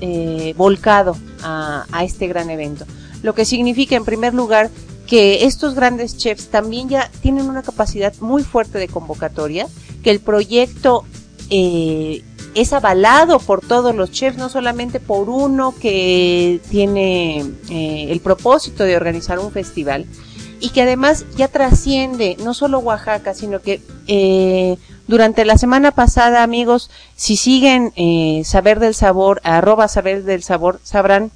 eh, volcado a, a este gran evento. Lo que significa, en primer lugar, que estos grandes chefs también ya tienen una capacidad muy fuerte de convocatoria, que el proyecto eh, es avalado por todos los chefs, no solamente por uno que tiene eh, el propósito de organizar un festival, y que además ya trasciende no solo Oaxaca, sino que eh, durante la semana pasada, amigos, si siguen eh, Saber del Sabor, arroba Saber del Sabor, sabrán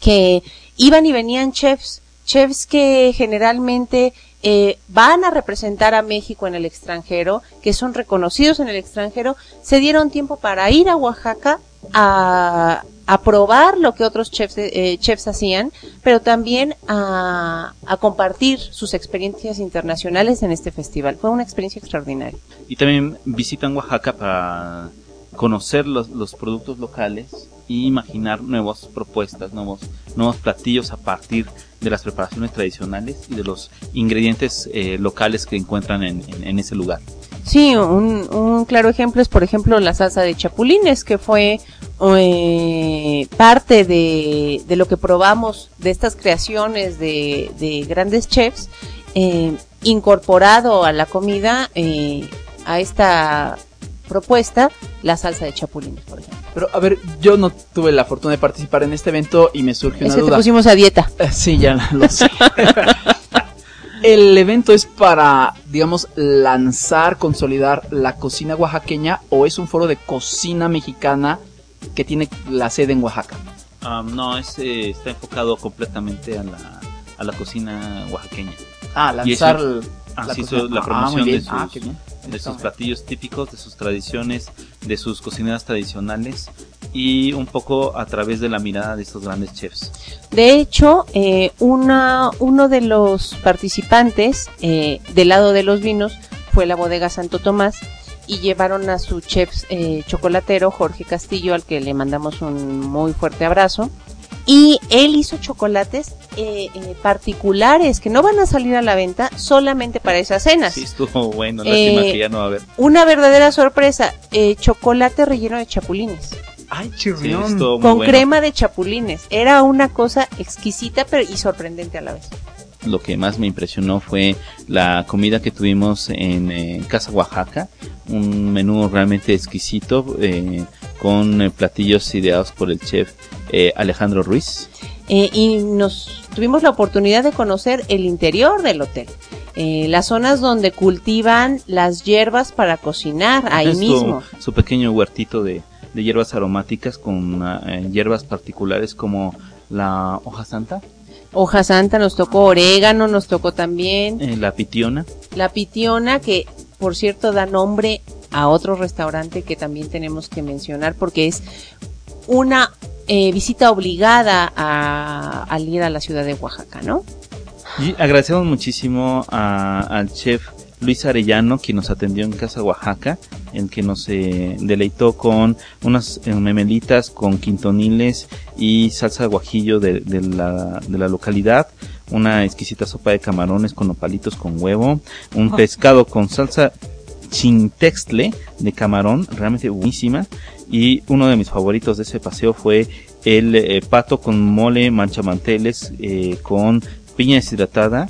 que iban y venían chefs, chefs que generalmente eh, van a representar a México en el extranjero, que son reconocidos en el extranjero, se dieron tiempo para ir a Oaxaca a, a probar lo que otros chefs, eh, chefs hacían, pero también a, a compartir sus experiencias internacionales en este festival. Fue una experiencia extraordinaria.
Y también visitan Oaxaca para conocer los, los productos locales y imaginar nuevas propuestas, nuevos, nuevos platillos a partir de las preparaciones tradicionales y de los ingredientes eh, locales que encuentran en, ese lugar.
Sí, un, claro ejemplo es, por ejemplo, la salsa de chapulines, que fue eh, parte de, de lo que probamos de estas creaciones de, de grandes chefs, eh, incorporado a la comida, a esta propuesta, la salsa de chapulines, por ejemplo.
Pero a ver, yo no tuve la fortuna de participar en este evento y me surgió
Es
una
te
duda.
pusimos a dieta.
Eh, Sí, ya lo sé. ¿El evento es para, digamos, lanzar, consolidar la cocina oaxaqueña o es un foro de cocina mexicana que tiene la sede en Oaxaca?
Ah, no, es, eh, está enfocado completamente a la, a la cocina oaxaqueña.
Ah,
Y
lanzar
eso-
el-
Ah,
la
sí,
cocina.
so- la
Ah,
promoción
muy
de.
Ah,
sus,
qué bien.
De sus platillos típicos, de sus tradiciones, de sus cocineras tradicionales y un poco a través de la mirada de estos grandes chefs.
De hecho, eh, una, uno de los participantes eh, del lado de los vinos fue la bodega Santo Tomás y llevaron a su chef eh, chocolatero Jorge Castillo, al que le mandamos un muy fuerte abrazo. Y él hizo chocolates eh, eh, particulares que no van a salir a la venta solamente para esas cenas.
Sí, estuvo bueno, lástima
Eh,
que ya no va a haber.
Una verdadera sorpresa, eh, chocolate relleno de chapulines.
Ay,
Sí,
con
bueno.
crema de chapulines. Era una cosa exquisita pero y sorprendente a la vez.
Lo que más me impresionó fue la comida que tuvimos en eh, Casa Oaxaca, un menú realmente exquisito eh, con eh, platillos ideados por el chef eh, Alejandro Ruiz.
Eh, y nos tuvimos la oportunidad de conocer el interior del hotel. Eh, las zonas donde cultivan las hierbas para cocinar ahí
Es
mismo.
Su, pequeño huertito de, de hierbas aromáticas con eh, hierbas particulares como la hoja santa,
Hoja santa nos tocó orégano, nos tocó también
eh, la pitiona.
la pitiona que por cierto da nombre a otro restaurante que también tenemos que mencionar porque es una eh, visita obligada a, al ir a la ciudad de Oaxaca, ¿no?
Y agradecemos muchísimo a- al chef Luis Arellano, quien nos atendió en Casa Oaxaca, el que nos eh, deleitó con unas eh, memelitas con quintoniles y salsa de guajillo de, de la, de la localidad, una exquisita sopa de camarones con nopalitos con huevo, un pescado con salsa chintextle de camarón, realmente buenísima, y uno de mis favoritos de ese paseo fue el eh, pato con mole manchamanteles eh, con piña deshidratada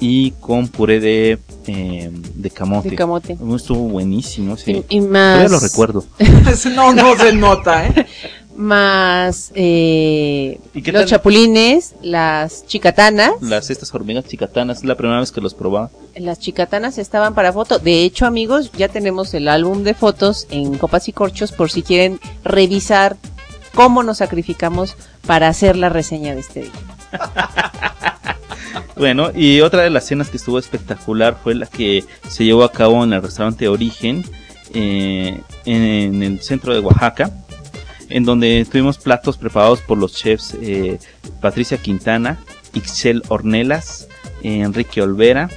y con puré de, eh, de camote.
De camote.
Estuvo buenísimo, sí.
Y, y
Todavía
más,
lo recuerdo.
no, no se nota, ¿eh?
más eh,
¿Y qué
los
tal?
chapulines, las chicatanas.
Las estas hormigas chicatanas, es la primera vez que los probaba.
Las chicatanas estaban para foto. De hecho, amigos, ya tenemos el álbum de fotos en Copas y Corchos por si quieren revisar cómo nos sacrificamos para hacer la reseña de este día.
Bueno, y otra de las cenas que estuvo espectacular fue la que se llevó a cabo en el restaurante Origen, eh, en el centro de Oaxaca, en donde tuvimos platos preparados por los chefs eh, Patricia Quintana, Ixchel Ornelas, eh, Enrique Olvera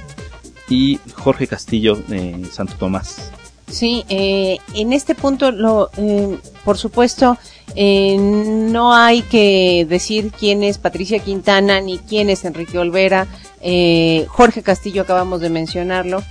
y Jorge Castillo de Santo Tomás.
Sí, eh, en este punto, lo, eh, por supuesto, eh, no hay que decir quién es Patricia Quintana ni quién es Enrique Olvera. Eh, Jorge Castillo acabamos de mencionarlo.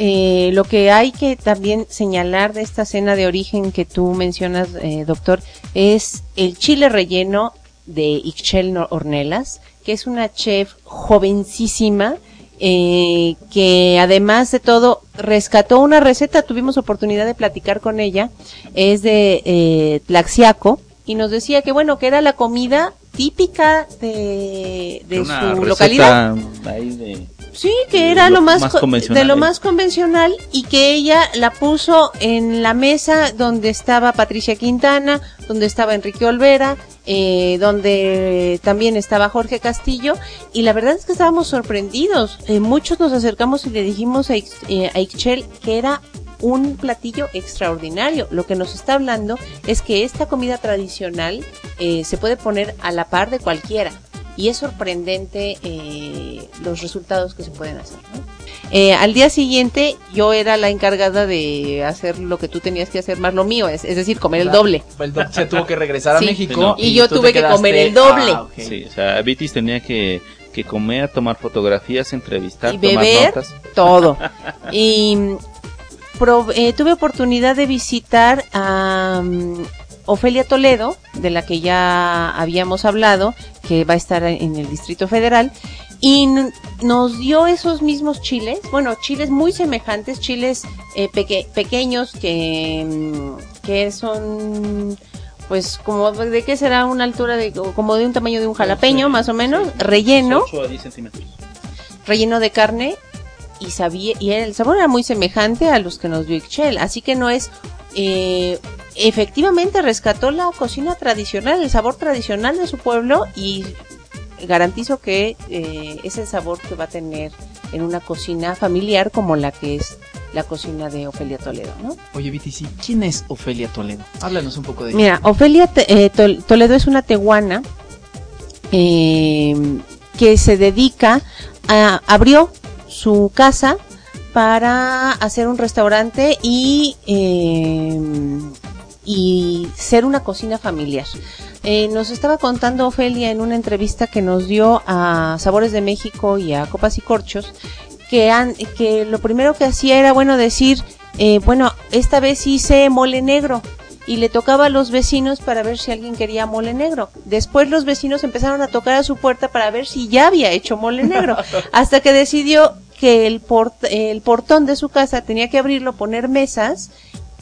Eh, lo que hay que también señalar de esta cena de origen que tú mencionas, eh, doctor, es el chile relleno de Ixchel Ornelas, que es una chef jovencísima, eh, que además de todo rescató una receta, tuvimos oportunidad de platicar con ella, es de eh, Tlaxiaco, y nos decía que bueno, que era la comida típica de, de
Una
su localidad.
ahí de-
Sí, que era
Lo
lo, más,
más
co-
convencional,
de lo
¿eh?
más convencional y que ella la puso en la mesa donde estaba Patricia Quintana, donde estaba Enrique Olvera, eh, donde también estaba Jorge Castillo y la verdad es que estábamos sorprendidos. Eh, muchos nos acercamos y le dijimos a, eh, a Ixchel que era un platillo extraordinario. Lo que nos está hablando es que esta comida tradicional eh, se puede poner a la par de cualquiera. Y es sorprendente eh, los resultados que se pueden hacer. ¿no? Eh, al día siguiente yo era la encargada de hacer lo que tú tenías que hacer más lo mío, es, es decir, comer el doble.
El doc se tuvo que regresar
Sí.
a México.
Sí, no.
Y yo tuve que
quedaste-
comer el doble.
Ah.
Sí, o sea, Vitis tenía que, que comer, tomar fotografías, entrevistar,
Y
tomar
beber.
notas.
todo. Y mm, pro- eh, tuve oportunidad de visitar a mm, Ofelia Toledo, de la que ya habíamos hablado, que va a estar en el Distrito Federal, y nos dio esos mismos chiles, bueno, chiles muy semejantes, chiles eh, peque- pequeños que, mm, que son... Pues como de qué será una altura de como de un tamaño de un jalapeño más o menos, relleno,
8 a 10 centímetros.
relleno de carne y sabía y el sabor era muy semejante a los que nos dio Ixchel, así que no es eh, efectivamente rescató la cocina tradicional, el sabor tradicional de su pueblo y garantizo que eh, es el sabor que va a tener en una cocina familiar como la que es la cocina de Ofelia Toledo, ¿no?
Oye, Viti, sí, ¿quién es Ofelia Toledo? Háblanos un poco de ella.
Mira, Ofelia Te- eh, Tol- Toledo es una tehuana eh, que se dedica a abrió su casa para hacer un restaurante y eh, y ser una cocina familiar. Eh, nos estaba contando Ofelia en una entrevista que nos dio a Sabores de México y a Copas y Corchos que, han, que lo primero que hacía era, bueno, decir, eh, bueno, esta vez hice mole negro y le tocaba a los vecinos para ver si alguien quería mole negro. Después los vecinos empezaron a tocar a su puerta para ver si ya había hecho mole negro, hasta que decidió que el, port- el portón de su casa tenía que abrirlo, poner mesas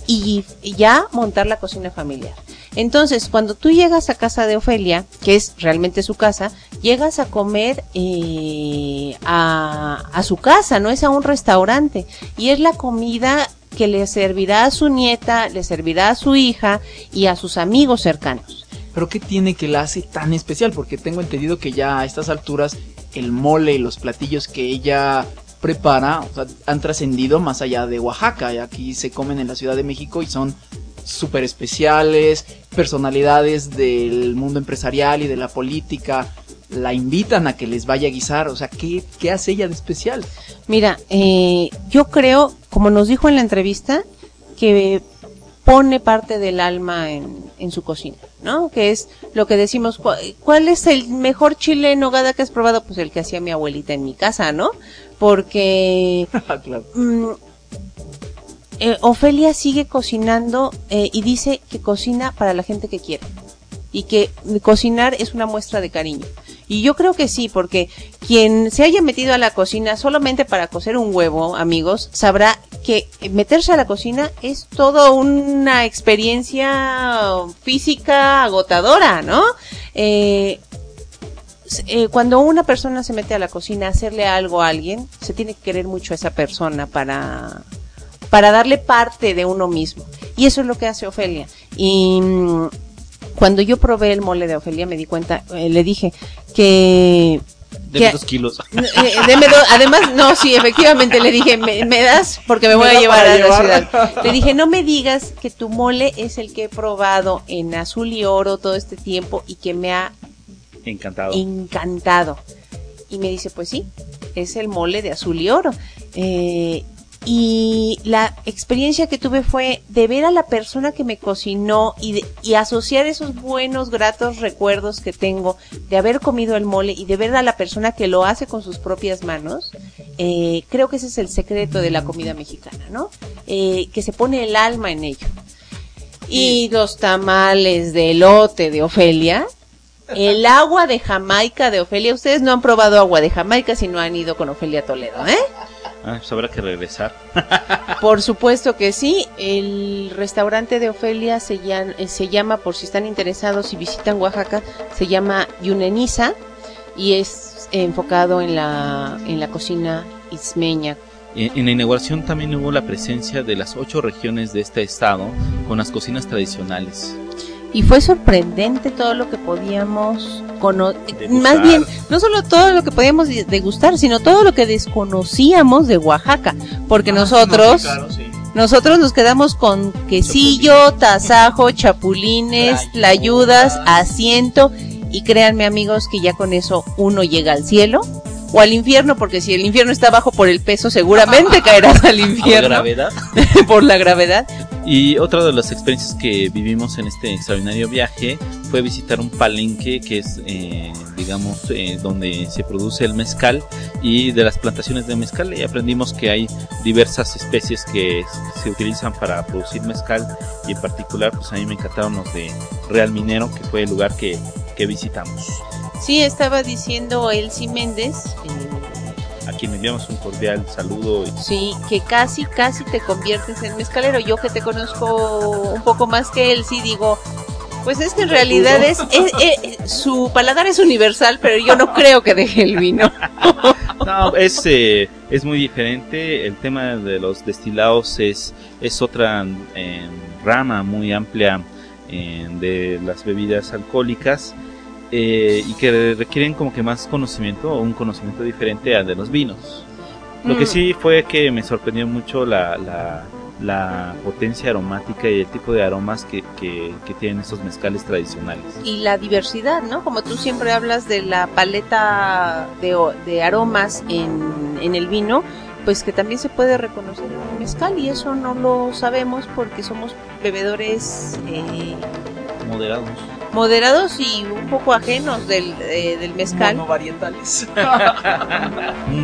y ya montar la cocina familiar. Entonces, cuando tú llegas a casa de Ofelia, que es realmente su casa, llegas a comer eh, a, a su casa, no es a un restaurante. Y es la comida que le servirá a su nieta, le servirá a su hija y a sus amigos cercanos.
Pero ¿qué tiene que la hace tan especial? Porque tengo entendido que ya a estas alturas el mole y los platillos que ella prepara o sea, han trascendido más allá de Oaxaca. Y aquí se comen en la Ciudad de México y son súper especiales, personalidades del mundo empresarial y de la política la invitan a que les vaya a guisar. O sea, ¿qué, qué hace ella de especial?
Mira, eh, yo creo, como nos dijo en la entrevista, que pone parte del alma en, en su cocina, ¿no? Que es lo que decimos, ¿cu- ¿cuál es el mejor chile en nogada que has probado? Pues el que hacía mi abuelita en mi casa, ¿no? Porque
claro.
mm, eh, Ofelia sigue cocinando eh, y dice que cocina para la gente que quiere y que cocinar es una muestra de cariño. Y yo creo que sí, porque quien se haya metido a la cocina solamente para cocer un huevo, amigos, sabrá que meterse a la cocina es toda una experiencia física agotadora, ¿no? Eh, eh, cuando una persona se mete a la cocina a hacerle algo a alguien, se tiene que querer mucho a esa persona para, para darle parte de uno mismo. Y eso es lo que hace Ofelia. Y mm, cuando yo probé el mole de Ofelia me di cuenta, eh, le dije que...
De
que-
dos kilos.
eh, deme dos- además, no, sí, efectivamente le dije, me, me das porque me voy
Me
a llevar a la ciudad. Le dije, no me digas que tu mole es el que he probado en azul y oro todo este tiempo y que me ha
Encantado.
encantado. Y me dice, pues sí, es el mole de azul y oro. Eh, y la experiencia que tuve fue de ver a la persona que me cocinó y, de- y asociar esos buenos, gratos recuerdos que tengo de haber comido el mole y de ver a la persona que lo hace con sus propias manos. Eh, creo que ese es el secreto de la comida mexicana, ¿no? Eh, que se pone el alma en ello. Y los tamales de elote de Ofelia, el agua de Jamaica de Ofelia. Ustedes no han probado agua de Jamaica si no han ido con Ofelia Toledo, ¿eh?
Ah, pues habrá que regresar.
Por supuesto que sí. El restaurante de Ofelia se llama, se llama por si están interesados y visitan Oaxaca, se llama Yuneniza y es enfocado en la, en la cocina ismeña.
En la inauguración también hubo la presencia de las ocho regiones de este estado con las cocinas tradicionales.
Y fue sorprendente todo lo que podíamos conocer, más bien, no solo todo lo que podíamos de- degustar, sino todo lo que desconocíamos de Oaxaca, porque nosotros, nosotros nos quedamos con quesillo, tasajo, chapulines, tlayudas, asiento, y créanme amigos que ya con eso uno llega al cielo o al infierno, porque si el infierno está bajo por el peso, seguramente caerás al
Por
infierno
gravedad.
por la gravedad.
Y otra de las experiencias que vivimos en este extraordinario viaje fue visitar un palenque que es, eh, digamos, eh, donde se produce el mezcal y de las plantaciones de mezcal y aprendimos que hay diversas especies que se utilizan para producir mezcal y en particular pues a mí me encantaron los de Real Minero que fue el lugar que, que visitamos.
Sí, estaba diciendo Elsie Méndez, eh,
A quien enviamos un cordial saludo
sí, que casi, casi te conviertes en mezcalero. Yo que te conozco un poco más que él, sí digo, pues es que en realidad es, es- es- su paladar es universal, pero yo no creo que deje el vino.
No, es, eh, es muy diferente. El tema de los destilados es, es otra eh, rama muy amplia eh, de las bebidas alcohólicas eh, y que requieren como que más conocimiento o un conocimiento diferente al de los vinos. Lo que
Mm.
sí fue que me sorprendió mucho la, la, la potencia aromática y el tipo de aromas que, que, que tienen estos mezcales tradicionales.
Y la diversidad, ¿no? Como tú siempre hablas de la paleta de, de aromas en, en el vino, pues que también se puede reconocer en el mezcal y eso no lo sabemos porque somos bebedores eh,
Moderados.
Moderados y un poco ajenos del, eh, del mezcal.
Monovarietales.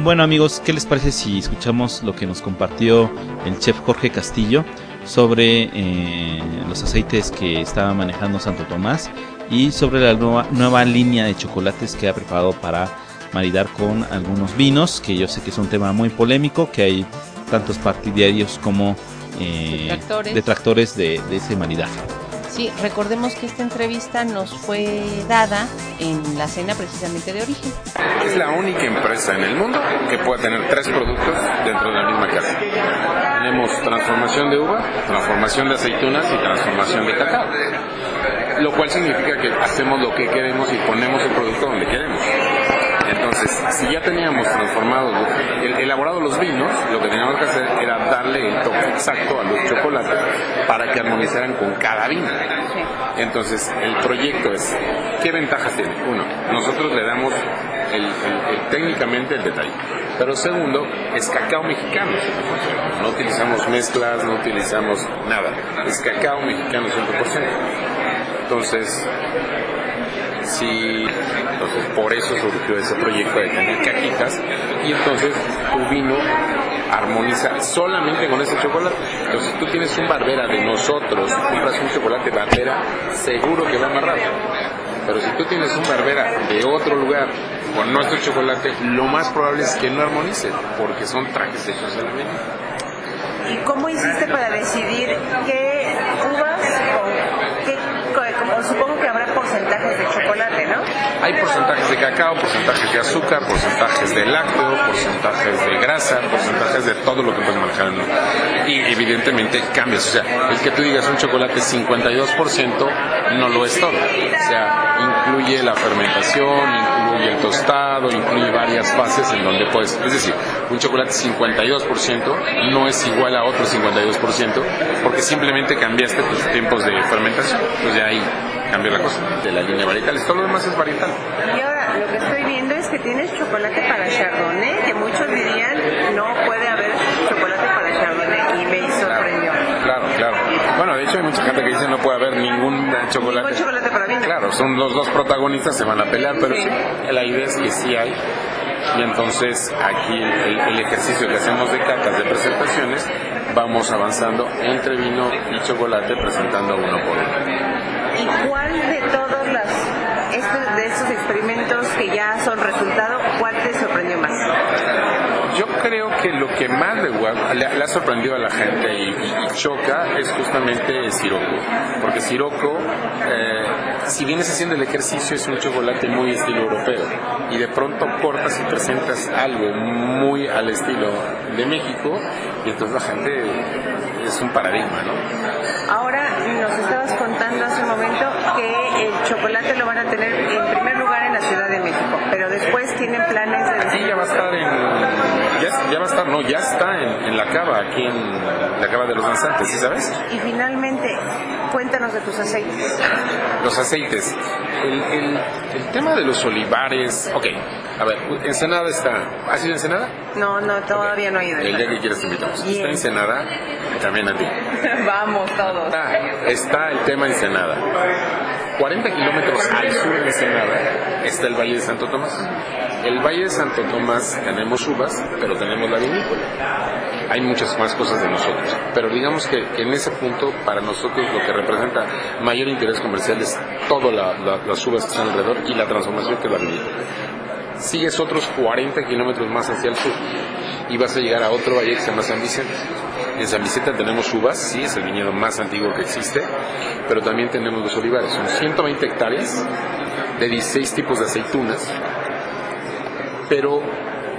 Bueno amigos, ¿qué les parece si escuchamos lo que nos compartió el chef Jorge Castillo sobre eh, los aceites que estaba manejando Santo Tomás y sobre la nueva, nueva línea de chocolates que ha preparado para maridar con algunos vinos, que yo sé que es un tema muy polémico, que hay tantos partidarios como eh,
Detractores.
detractores de, de ese maridaje.
Sí, recordemos que esta entrevista nos fue dada en la cena precisamente de origen.
Es la única empresa en el mundo que puede tener tres productos dentro de la misma casa. Tenemos transformación de uva, transformación de aceitunas y transformación de cacao. Lo cual significa que hacemos lo que queremos y ponemos el producto donde queremos. Entonces, si ya teníamos transformados, el- elaborado los vinos, lo que teníamos que hacer era darle el toque exacto a los chocolates para que armonizaran con cada vino. Entonces, el proyecto es, ¿qué ventajas tiene? Uno, nosotros le damos el, el- el- técnicamente el detalle. Pero segundo, es cacao mexicano. 100%. No utilizamos mezclas, no utilizamos nada. Es cacao mexicano 100%. Entonces, sí, entonces por eso surgió ese proyecto de tener cajitas y entonces tu vino armoniza solamente con ese chocolate. Entonces tú tienes un barbera de nosotros, compras un chocolate barbera, seguro que va amarrado. Pero si tú tienes un barbera de otro lugar con nuestro chocolate, lo más probable es que no armonice, porque son trajes hechos en la medida.
¿Y cómo hiciste para decidir qué uvas o qué, co- como supongo que habrá porcentajes de chocolate, ¿no?
Hay porcentajes de cacao, porcentajes de azúcar, porcentajes de lácteo, porcentajes de grasa, porcentajes de todo lo que puedes manejar. Y evidentemente cambias. O sea, el que tú digas un chocolate 52% no lo es todo. O sea, incluye la fermentación, incluye el tostado, incluye varias fases en donde puedes. Es decir, un chocolate 52% no es igual a otro 52% porque simplemente cambiaste tus tiempos de fermentación. Pues ahí cambió la cosa de la línea varietal. Todo lo demás es varietal.
Y ahora lo que estoy viendo es que tienes chocolate para Chardonnay, que muchos dirían no puede haber chocolate para Chardonnay y me sorprendió.
Claro, claro. Bueno, de hecho hay mucha gente que dice no puede haber ningún chocolate.
Ningún chocolate para vino.
Claro, son los dos protagonistas, se van a pelear, pero sí, la idea es que sí hay. Y entonces aquí el, el- el ejercicio que hacemos de catas de presentaciones, vamos avanzando entre vino y chocolate presentando uno por uno.
¿Y cuál de todos las, estos, de estos experimentos que ya son resultado, cuál te sorprendió más?
Yo creo que lo que más le, ha sorprendido a la gente y, y- choca es justamente siroco. Porque siroco, eh, si vienes haciendo el ejercicio, es un chocolate muy estilo europeo. Y de pronto cortas y presentas algo muy al estilo de México, y entonces la gente es un paradigma, ¿no?
Ahora nos estabas contando hace un momento que el chocolate lo van a tener en primer lugar en la Ciudad de México, pero después tienen planes de
Sí, ya va a estar en. Ya, ya va a estar, no, ya está en, en la cava, aquí en la cava de los danzantes, ¿sí sabes?
Y finalmente, cuéntanos de tus aceites.
Los aceites. El, el, el tema de los olivares. Ok, a ver, Ensenada está. ¿Has ido a Ensenada?
No, no, todavía no he ido.
El día que quieras te invitamos.
Bien.
Está Ensenada, también a ti.
Vamos todos.
Está, está el tema Ensenada. 40 kilómetros al sur de Ensenada está el Valle de Santo Tomás. El Valle de Santo Tomás tenemos uvas, pero tenemos la vinícola. Hay muchas más cosas de nosotros, pero digamos que, que en ese punto para nosotros lo que representa mayor interés comercial es todas las uvas que están alrededor y la transformación que es la vinícola. Sigues otros 40 kilómetros más hacia el sur y vas a llegar a otro valle que se llama San Vicente. En San Vicente tenemos uvas, sí, es el viñedo más antiguo que existe, pero también tenemos los olivares. Son 120 hectáreas de 16 tipos de aceitunas, pero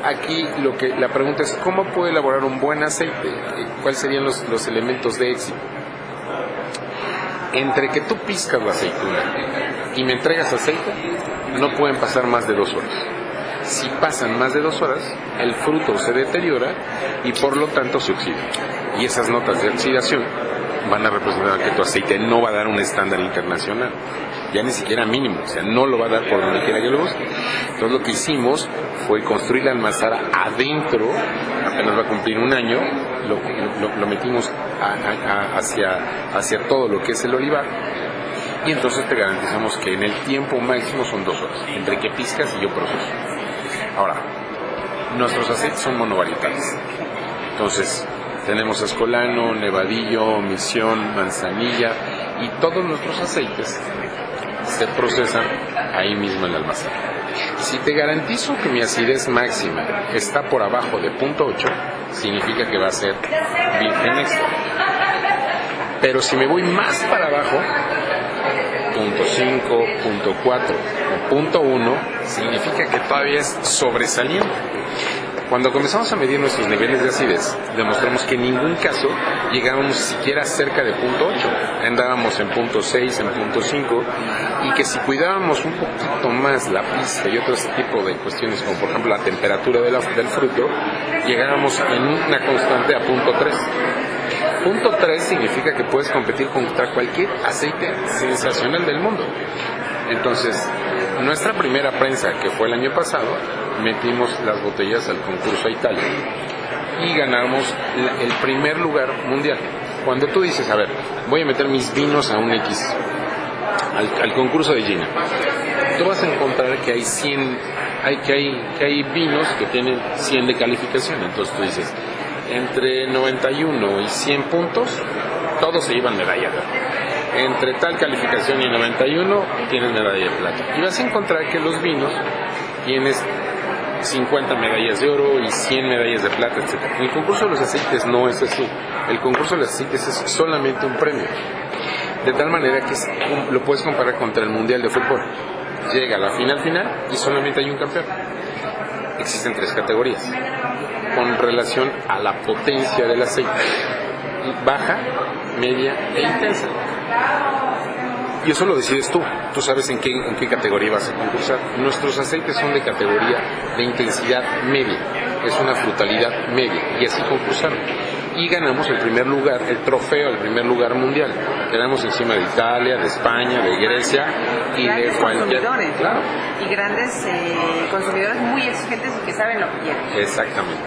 aquí lo que la pregunta es cómo puedo elaborar un buen aceite, Eh, cuáles serían los, los elementos de éxito. Entre que tú piscas la aceituna y me entregas aceite, no pueden pasar más de dos horas. Si pasan más de dos horas, el fruto se deteriora y por lo tanto se oxida. Y esas notas de oxidación van a representar que tu aceite no va a dar un estándar internacional, ya ni siquiera mínimo, o sea, no lo va a dar por donde quiera que lo busque. Entonces lo que hicimos fue construir la almazara adentro, apenas va a cumplir un año, lo, lo- lo metimos a- a- hacia todo lo que es el olivar y entonces te garantizamos que en el tiempo máximo son dos horas, entre que piscas y yo proceso. Ahora, nuestros aceites son monovarietales. Entonces, tenemos escolano, nevadillo, misión, manzanilla y todos nuestros aceites se procesan ahí mismo en el almacén. Si te garantizo que mi acidez máxima está por abajo de punto .8, significa que va a ser virgen extra. Pero si me voy más para abajo, punto 5, punto 4 o punto 1, significa que todavía es sobresaliente. Cuando comenzamos a medir nuestros niveles de acidez, demostramos que en ningún caso llegábamos siquiera cerca de punto 8. Andábamos en punto 6, en punto 5, y que si cuidábamos un poquito más la pista y otro tipo de cuestiones, como por ejemplo la temperatura del fruto, llegábamos en una constante a punto 3. Punto 3 significa que puedes competir contra cualquier aceite sensacional del mundo. Entonces, nuestra primera prensa, que fue el año pasado, metimos las botellas al concurso a Italia y ganamos el primer lugar mundial. Cuando tú dices, a ver, voy a meter mis vinos a un X, al, al concurso de Gina, tú vas a encontrar que hay 100, hay, que, hay, que hay vinos que tienen 100 de calificación. Entonces tú dices, entre 91 y 100 puntos, todos se llevan medalla. Entre tal calificación y 91 tienes medalla de plata. Y vas a encontrar que los vinos tienes 50 medallas de oro y 100 medallas de plata, etc. El concurso de los aceites no es así. El concurso de los aceites es solamente un premio. De tal manera que lo puedes comparar contra el Mundial de Fútbol. Llega a la final final y solamente hay un campeón. Existen tres categorías con relación a la potencia del aceite. Baja, media e intensa. Y eso lo decides tú. Tú sabes en qué, en qué categoría vas a concursar. Nuestros aceites son de categoría de intensidad media. Es una frutalidad media. Y así concursaron. Y ganamos el primer lugar, el trofeo, el primer lugar mundial. Quedamos encima de Italia, de España, de Grecia y de
Grandes
cualquier.
consumidores.
Claro,
Y grandes eh, consumidores muy exigentes y que saben lo que quieren.
exactamente.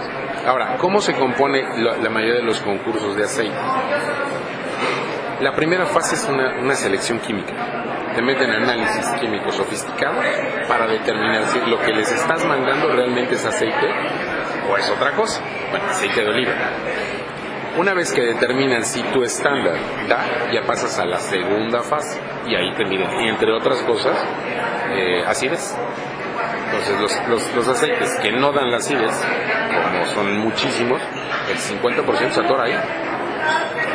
Ahora, ¿cómo se compone la, la mayoría de los concursos de aceite? La primera fase es una, una selección química. Te meten análisis químicos sofisticados para determinar si lo que les estás mandando realmente es aceite o es otra cosa. Bueno, aceite de oliva. Una vez que determinan si tu estándar da, ya pasas a la segunda fase y ahí te miden. Y entre otras cosas, eh, acidez. Entonces los, los, los aceites que no dan la acidez como son muchísimos, el 50% se atora ahí.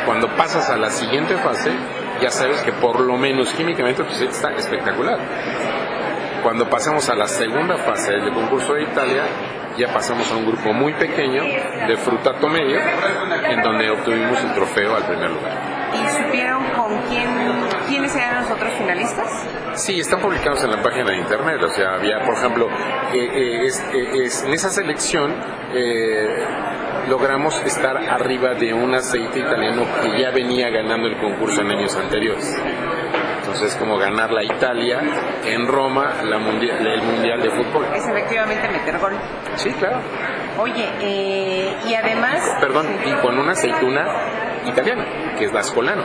Cuando pasas a la siguiente fase, ya sabes que por lo menos químicamente tu aceite está espectacular. Cuando pasamos a la segunda fase del concurso de Italia, ya pasamos a un grupo muy pequeño de frutato medio, en donde obtuvimos el trofeo al primer lugar.
¿Y supieron con quién, quiénes eran los otros finalistas?
Sí, están publicados en la página de internet. O sea, había, por ejemplo, eh, eh, es- eh, es- en esa selección eh, logramos estar arriba de un aceite italiano que ya venía ganando el concurso en años anteriores. Entonces, como ganar la Italia en Roma, la mundial, el mundial de fútbol.
Es efectivamente meter gol.
Sí, claro.
Oye, eh, y además...
Perdón, y con una aceituna italiana, que es la Ascolano.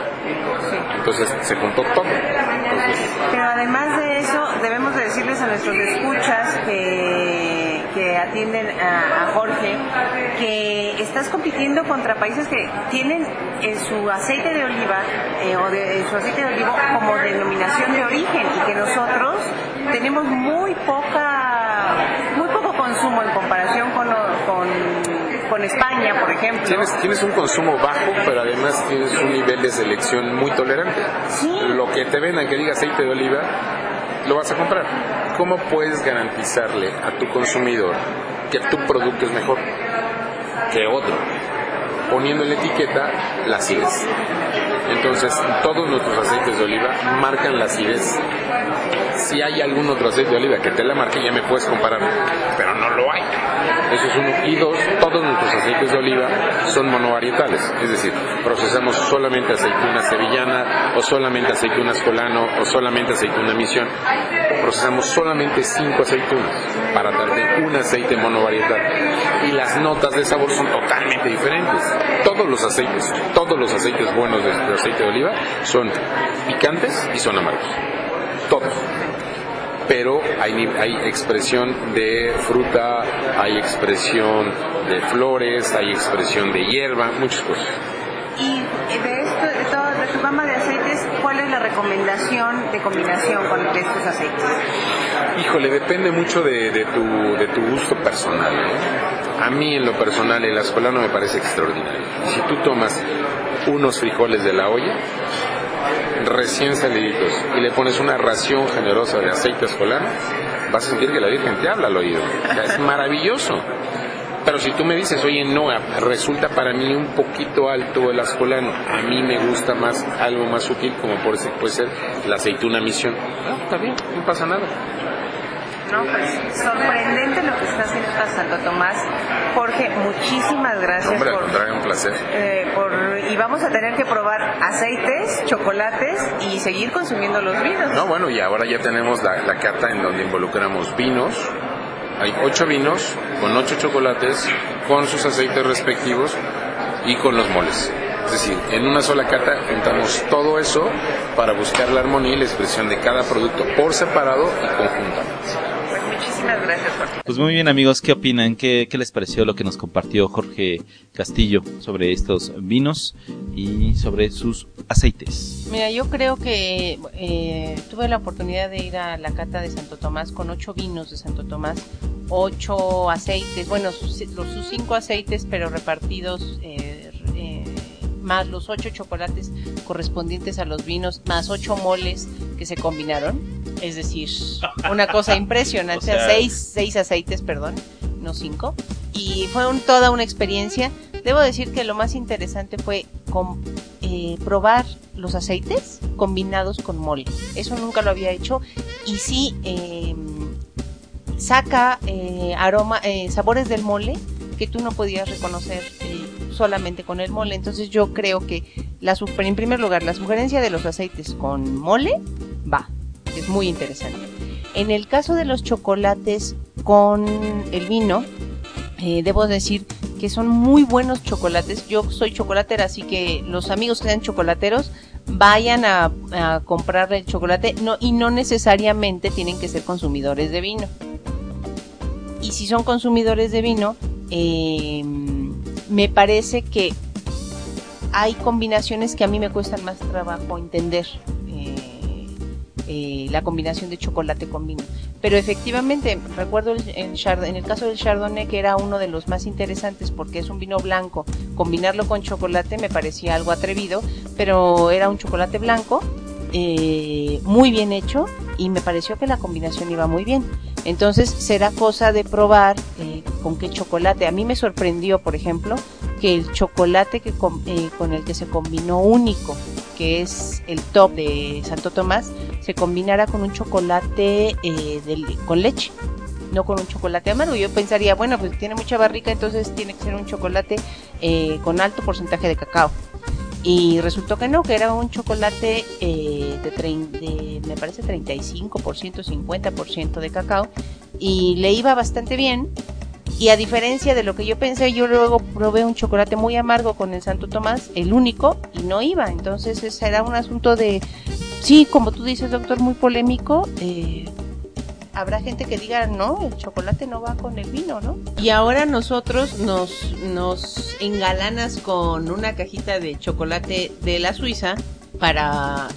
Entonces, se juntó todo. Entonces,
Pero además de eso, debemos de decirles a nuestros escuchas que, que atienden a, a Jorge que estás compitiendo contra países que tienen en su aceite de oliva eh, o de en su aceite de olivo como denominación de origen y que nosotros tenemos muy poca muy poco consumo en comparación con, lo- con, con España, por ejemplo.
Tienes, tienes un consumo bajo, pero además tienes un nivel de selección muy tolerante. Lo que te vendan que diga aceite de oliva, lo vas a comprar. ¿Cómo puedes garantizarle a tu consumidor que tu producto es mejor que otro? Poniendo en la etiqueta la acidez. Entonces, todos nuestros aceites de oliva marcan la acidez. Si hay algún otro aceite de oliva que te la marque, ya me puedes comparar, pero no lo hay. Eso es uno. Y dos, todos nuestros aceites de oliva son monovarietales, es decir, procesamos solamente aceituna sevillana, o solamente aceituna escolano, o solamente aceituna misión. Procesamos solamente cinco aceitunas para darte un aceite monovarietal. Y las notas de sabor son totalmente diferentes. Todos los aceites, todos los aceites buenos de, de aceite de oliva son picantes y son amargos. Todos pero hay, expresión de fruta, hay expresión de flores, hay expresión de hierba, muchas cosas.
Y de, esto, de, todo, de tu gama de aceites, ¿cuál es la recomendación de combinación con de estos aceites?
Híjole, depende mucho de, de tu, de tu gusto personal. ¿no? A mí en lo personal el ascolano me parece extraordinario. Si tú tomas unos frijoles de la olla, recién saliditos, y le pones una ración generosa de aceite ascolano, vas a sentir que la Virgen te habla al oído. Es maravilloso. Pero si tú me dices, oye, no, resulta para mí un poquito alto el ascolano, a mí me gusta más algo más sutil, como puede ser la aceituna misión. Está bien, no pasa nada.
No, pues sorprendente lo que está haciendo Santo Tomás. Jorge, muchísimas gracias
Hombre,
por,
un placer.
eh, por- y vamos a tener que probar aceites, chocolates y seguir consumiendo los vinos.
No, bueno, y ahora ya tenemos la, la carta en donde involucramos vinos. Hay ocho vinos con ocho chocolates, con sus aceites respectivos y con los moles. Es decir, en una sola cata juntamos todo eso para buscar la armonía y la expresión de cada producto por separado y conjuntamente.
Pues muchísimas gracias, Jorge.
Pues muy bien amigos, ¿qué opinan? ¿Qué, qué les pareció lo que nos compartió Jorge Castillo sobre estos vinos y sobre sus aceites?
Mira, yo creo que eh, tuve la oportunidad de ir a la cata de Santo Tomás con ocho vinos de Santo Tomás, ocho aceites, bueno, sus, los- sus cinco aceites, pero repartidos eh, eh, más los ocho chocolates correspondientes a los vinos, más ocho moles que se combinaron. Es decir, una cosa impresionante,
O sea-
seis, seis aceites, perdón, no cinco. Y fue un- toda una experiencia. Debo decir que lo más interesante fue eh, probar los aceites combinados con mole. Eso nunca lo había hecho. Y sí, eh, saca eh, aroma, eh, sabores del mole que tú no podías reconocer eh, solamente con el mole. Entonces yo creo que la super- en primer lugar la sugerencia de los aceites con mole es muy interesante. En el caso de los chocolates con el vino, eh, debo decir que son muy buenos chocolates. Yo soy chocolatera, así que los amigos que sean chocolateros vayan a, comprar el chocolate no, y no necesariamente tienen que ser consumidores de vino. Y si son consumidores de vino, eh, me parece que hay combinaciones que a mí me cuestan más trabajo entender. eh, eh, la combinación de chocolate con vino. Pero efectivamente, recuerdo en el caso del Chardonnay, que era uno de los más interesantes porque es un vino blanco, combinarlo con chocolate me parecía algo atrevido, pero era un chocolate blanco, eh, muy bien hecho, y me pareció que la combinación iba muy bien. Entonces será cosa de probar eh, con qué chocolate. A mí me sorprendió, por ejemplo, que el chocolate que con el que se combinó único, que es el top de Santo Tomás, se combinara con un chocolate eh, de con leche, no con un chocolate amargo. Yo pensaría, bueno, pues tiene mucha barrica, entonces tiene que ser un chocolate eh, con alto porcentaje de cacao. Y resultó que no, que era un chocolate eh, de, de, me parece, 35%, 50% de cacao. Y le iba bastante bien. Y a diferencia de lo que yo pensé, yo luego probé un chocolate muy amargo con el Santo Tomás, el único, y no iba. Entonces ese era un asunto de, sí, como tú dices, doctor, muy polémico. eh, habrá gente que diga, no, el chocolate no va con el vino, ¿no? Y ahora nosotros nos, nos engalanas con una cajita de chocolate de la Suiza para,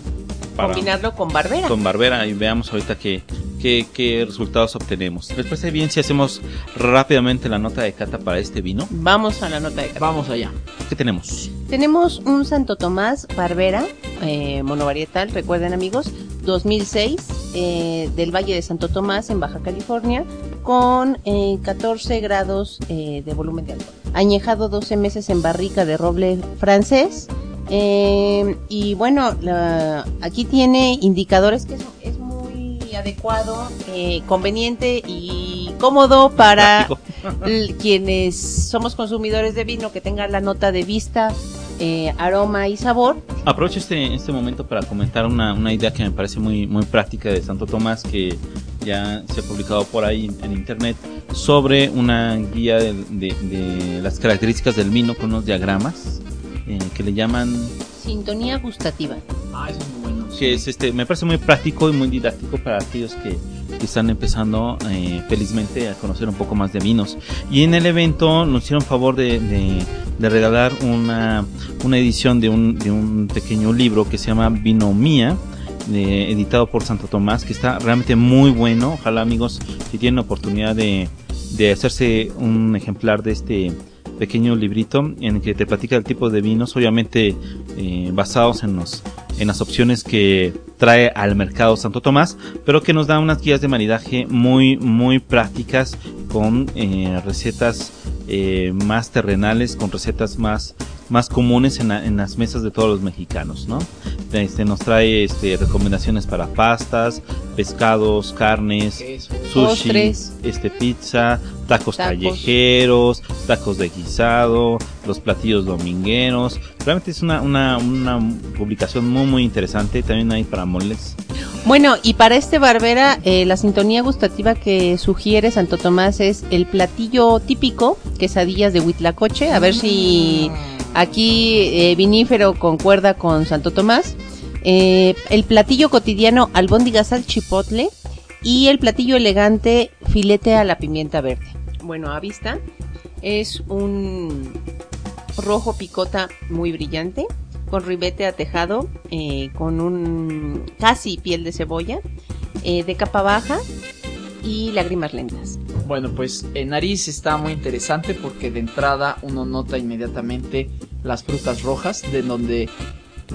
Para-
combinarlo con Barbera.
con Barbera y veamos ahorita qué, qué, qué resultados obtenemos. ¿Les parece bien si hacemos rápidamente la nota de cata para este vino?
Vamos a la nota de cata.
Vamos allá.
¿Qué tenemos?
Tenemos un Santo Tomás Barbera, eh, monovarietal, recuerden amigos, 2006, eh, del Valle de Santo Tomás en Baja California, con eh, 14 grados eh, de volumen de alcohol. Añejado 12 meses en barrica de roble francés. Eh, y bueno, la- aquí tiene indicadores que es, es muy adecuado, eh, conveniente y cómodo para quienes somos consumidores de vino que tengan la nota de vista, eh, aroma y sabor.
Aprovecho este, este momento para comentar una, una idea que me parece muy, muy práctica de Santo Tomás que ya se ha publicado por ahí en, en internet sobre una guía de, de- de las características del vino con unos diagramas eh, que le llaman
Sintonía gustativa.
Ah, eso es muy bueno.
que es este me parece muy práctico y muy didáctico para aquellos que, que están empezando eh, felizmente a conocer un poco más de vinos y en el evento nos hicieron favor de, de- de regalar una, una edición de un, de un pequeño libro que se llama Vinomía de- editado por Santo Tomás que está realmente muy bueno ojalá amigos si tienen oportunidad de, de hacerse un ejemplar de este pequeño librito en el que te platica el tipo de vinos obviamente eh, basados en los en las opciones que trae al mercado Santo Tomás, pero que nos da unas guías de maridaje muy, muy prácticas con eh, recetas eh, más terrenales, con recetas más, más comunes en, la- en las mesas de todos los mexicanos, ¿no? Este, nos trae este, recomendaciones para pastas, pescados, carnes,
Queso.
sushi,
Postres.
este pizza, tacos,
Tacos.
callejeros, tacos de guisado, los platillos domingueros. Realmente es una, una, una publicación muy muy interesante. También hay para moles.
Bueno, y para este Barbera, eh, la sintonía gustativa que sugiere Santo Tomás es el platillo típico, quesadillas de Huitlacoche. A ver si aquí eh, vinífero concuerda con Santo Tomás. Eh, el platillo cotidiano albóndigas al chipotle y el platillo elegante filete a la pimienta verde. Bueno, a vista es un rojo picota muy brillante con ribete atejado eh, con un casi piel de cebolla eh, de capa baja y lágrimas lentas.
Bueno, pues en nariz está muy interesante porque de entrada uno nota inmediatamente las frutas rojas, de donde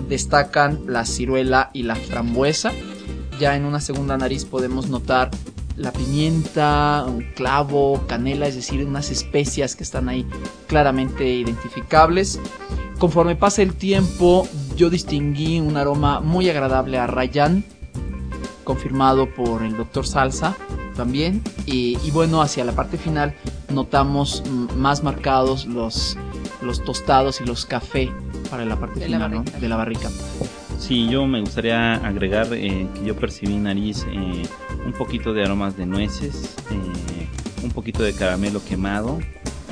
destacan la ciruela y la frambuesa. Ya en una segunda nariz podemos notar la pimienta, un clavo, canela, es decir, unas especias que están ahí claramente identificables. Conforme pasa el tiempo, yo distinguí un aroma muy agradable a Rayán, confirmado por el doctor Salsa también. Y, y bueno, hacia la parte final notamos más marcados los, los tostados y los café para la parte
De la
final ¿no?
barrica.
de la barrica.
Sí, yo me gustaría agregar eh, que yo percibí en nariz eh, un poquito de aromas de nueces, eh, un poquito de caramelo quemado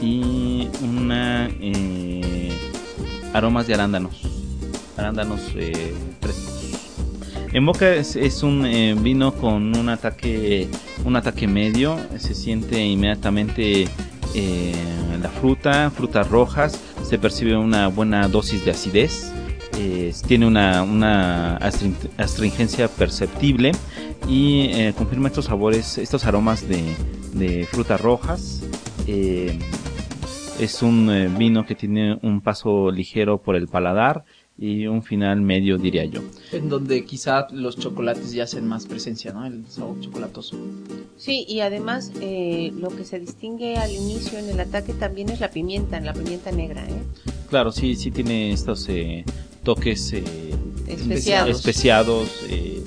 y una eh, aromas de arándanos, arándanos eh, frescos. En boca es, un eh, vino con un ataque, un ataque medio, se siente inmediatamente eh, la fruta, frutas rojas, se percibe una buena dosis de acidez, tiene una, una astrin- astringencia perceptible y eh, confirma estos sabores, estos aromas de, frutas rojas. Es un vino que tiene un paso ligero por el paladar y un final medio, diría yo.
En donde quizá los chocolates ya hacen más presencia, ¿no? El sabor chocolatoso.
Sí, y además eh, lo que se distingue al inicio en el ataque también es la pimienta, la pimienta negra, ¿eh?
Claro, sí, sí tiene estos eh, toques eh,
Especiados.
especiados, eh,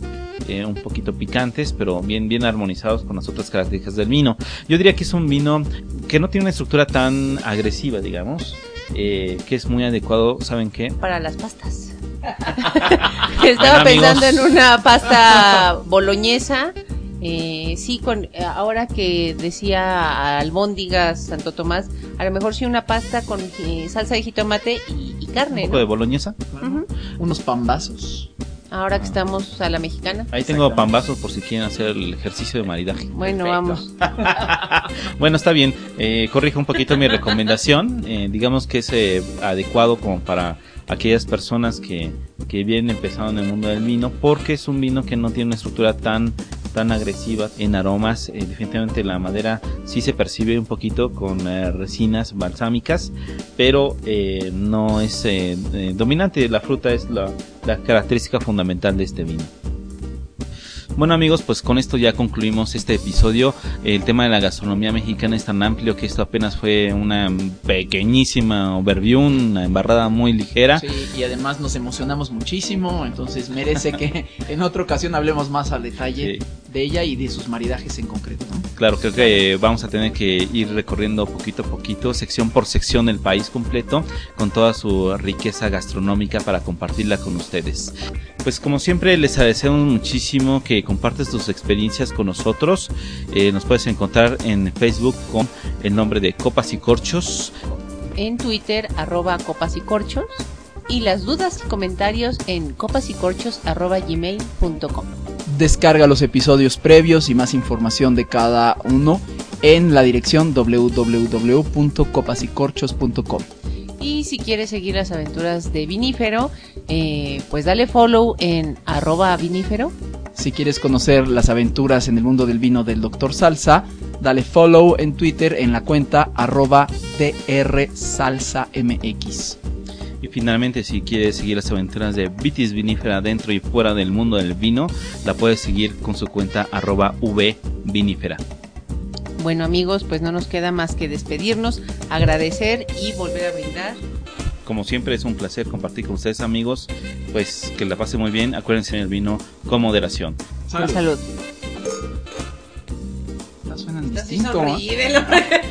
eh, un poquito picantes, pero bien, bien armonizados con las otras características del vino. Yo diría que es un vino que no tiene una estructura tan agresiva, digamos, eh, que es muy adecuado, ¿saben qué?
Para las pastas. Estaba
Bueno,
pensando en una pasta boloñesa. Eh, sí, con eh, ahora que decía albóndigas Santo Tomás, a lo mejor sí una pasta con eh, salsa de jitomate y, y
Un
carne,
poco
¿no?
de boloñesa.
Unos pambazos.
Ahora que estamos a la mexicana.
Ahí tengo pambazos por si quieren hacer el ejercicio de maridaje.
Bueno, vamos.
Bueno, está bien. Eh, corrijo un poquito mi recomendación. Eh, digamos que es eh, adecuado como para aquellas personas que, que vienen empezando en el mundo del vino, porque es un vino que no tiene una estructura tan tan agresiva en aromas. Eh, definitivamente la madera sí se percibe un poquito con eh, resinas balsámicas, pero eh, no es eh, dominante. La fruta es la, la característica fundamental de este vino. Bueno amigos, pues con esto ya concluimos este episodio. El tema de la gastronomía mexicana es tan amplio que esto apenas fue una pequeñísima overview, una embarrada muy ligera.
Sí, y además nos emocionamos muchísimo, entonces merece que en otra ocasión hablemos más al detalle
Sí.
De ella y de sus maridajes en concreto, ¿no?
Claro, creo que vamos a tener que ir recorriendo poquito a poquito, sección por sección, el país completo, con toda su riqueza gastronómica para compartirla con ustedes. Pues como siempre les agradecemos muchísimo que compartes tus experiencias con nosotros. Eh, nos puedes encontrar en Facebook con el nombre de Copas y Corchos.
En Twitter, arroba copas y corchos. Y las dudas y comentarios en copasycorchos arroba gmail.com.
Descarga los episodios previos y más información de cada uno en la dirección www.copasycorchos.com.
Y si quieres seguir las aventuras de Vinífero, eh, pues dale follow en arroba vinífero.
Si quieres conocer las aventuras en el mundo del vino del Dr. Salsa, dale follow en Twitter en la cuenta arroba drsalsamx.
Y finalmente, si quieres seguir las aventuras de Vitis Vinífera dentro y fuera del mundo del vino, la puedes seguir con su cuenta arroba vvinífera.
Bueno amigos, pues no nos queda más que despedirnos, agradecer y volver a brindar.
Como siempre es un placer compartir con ustedes amigos, pues que la pasen muy bien, acuérdense en el vino con moderación.
La salud.
Suenan distinto. ¿eh?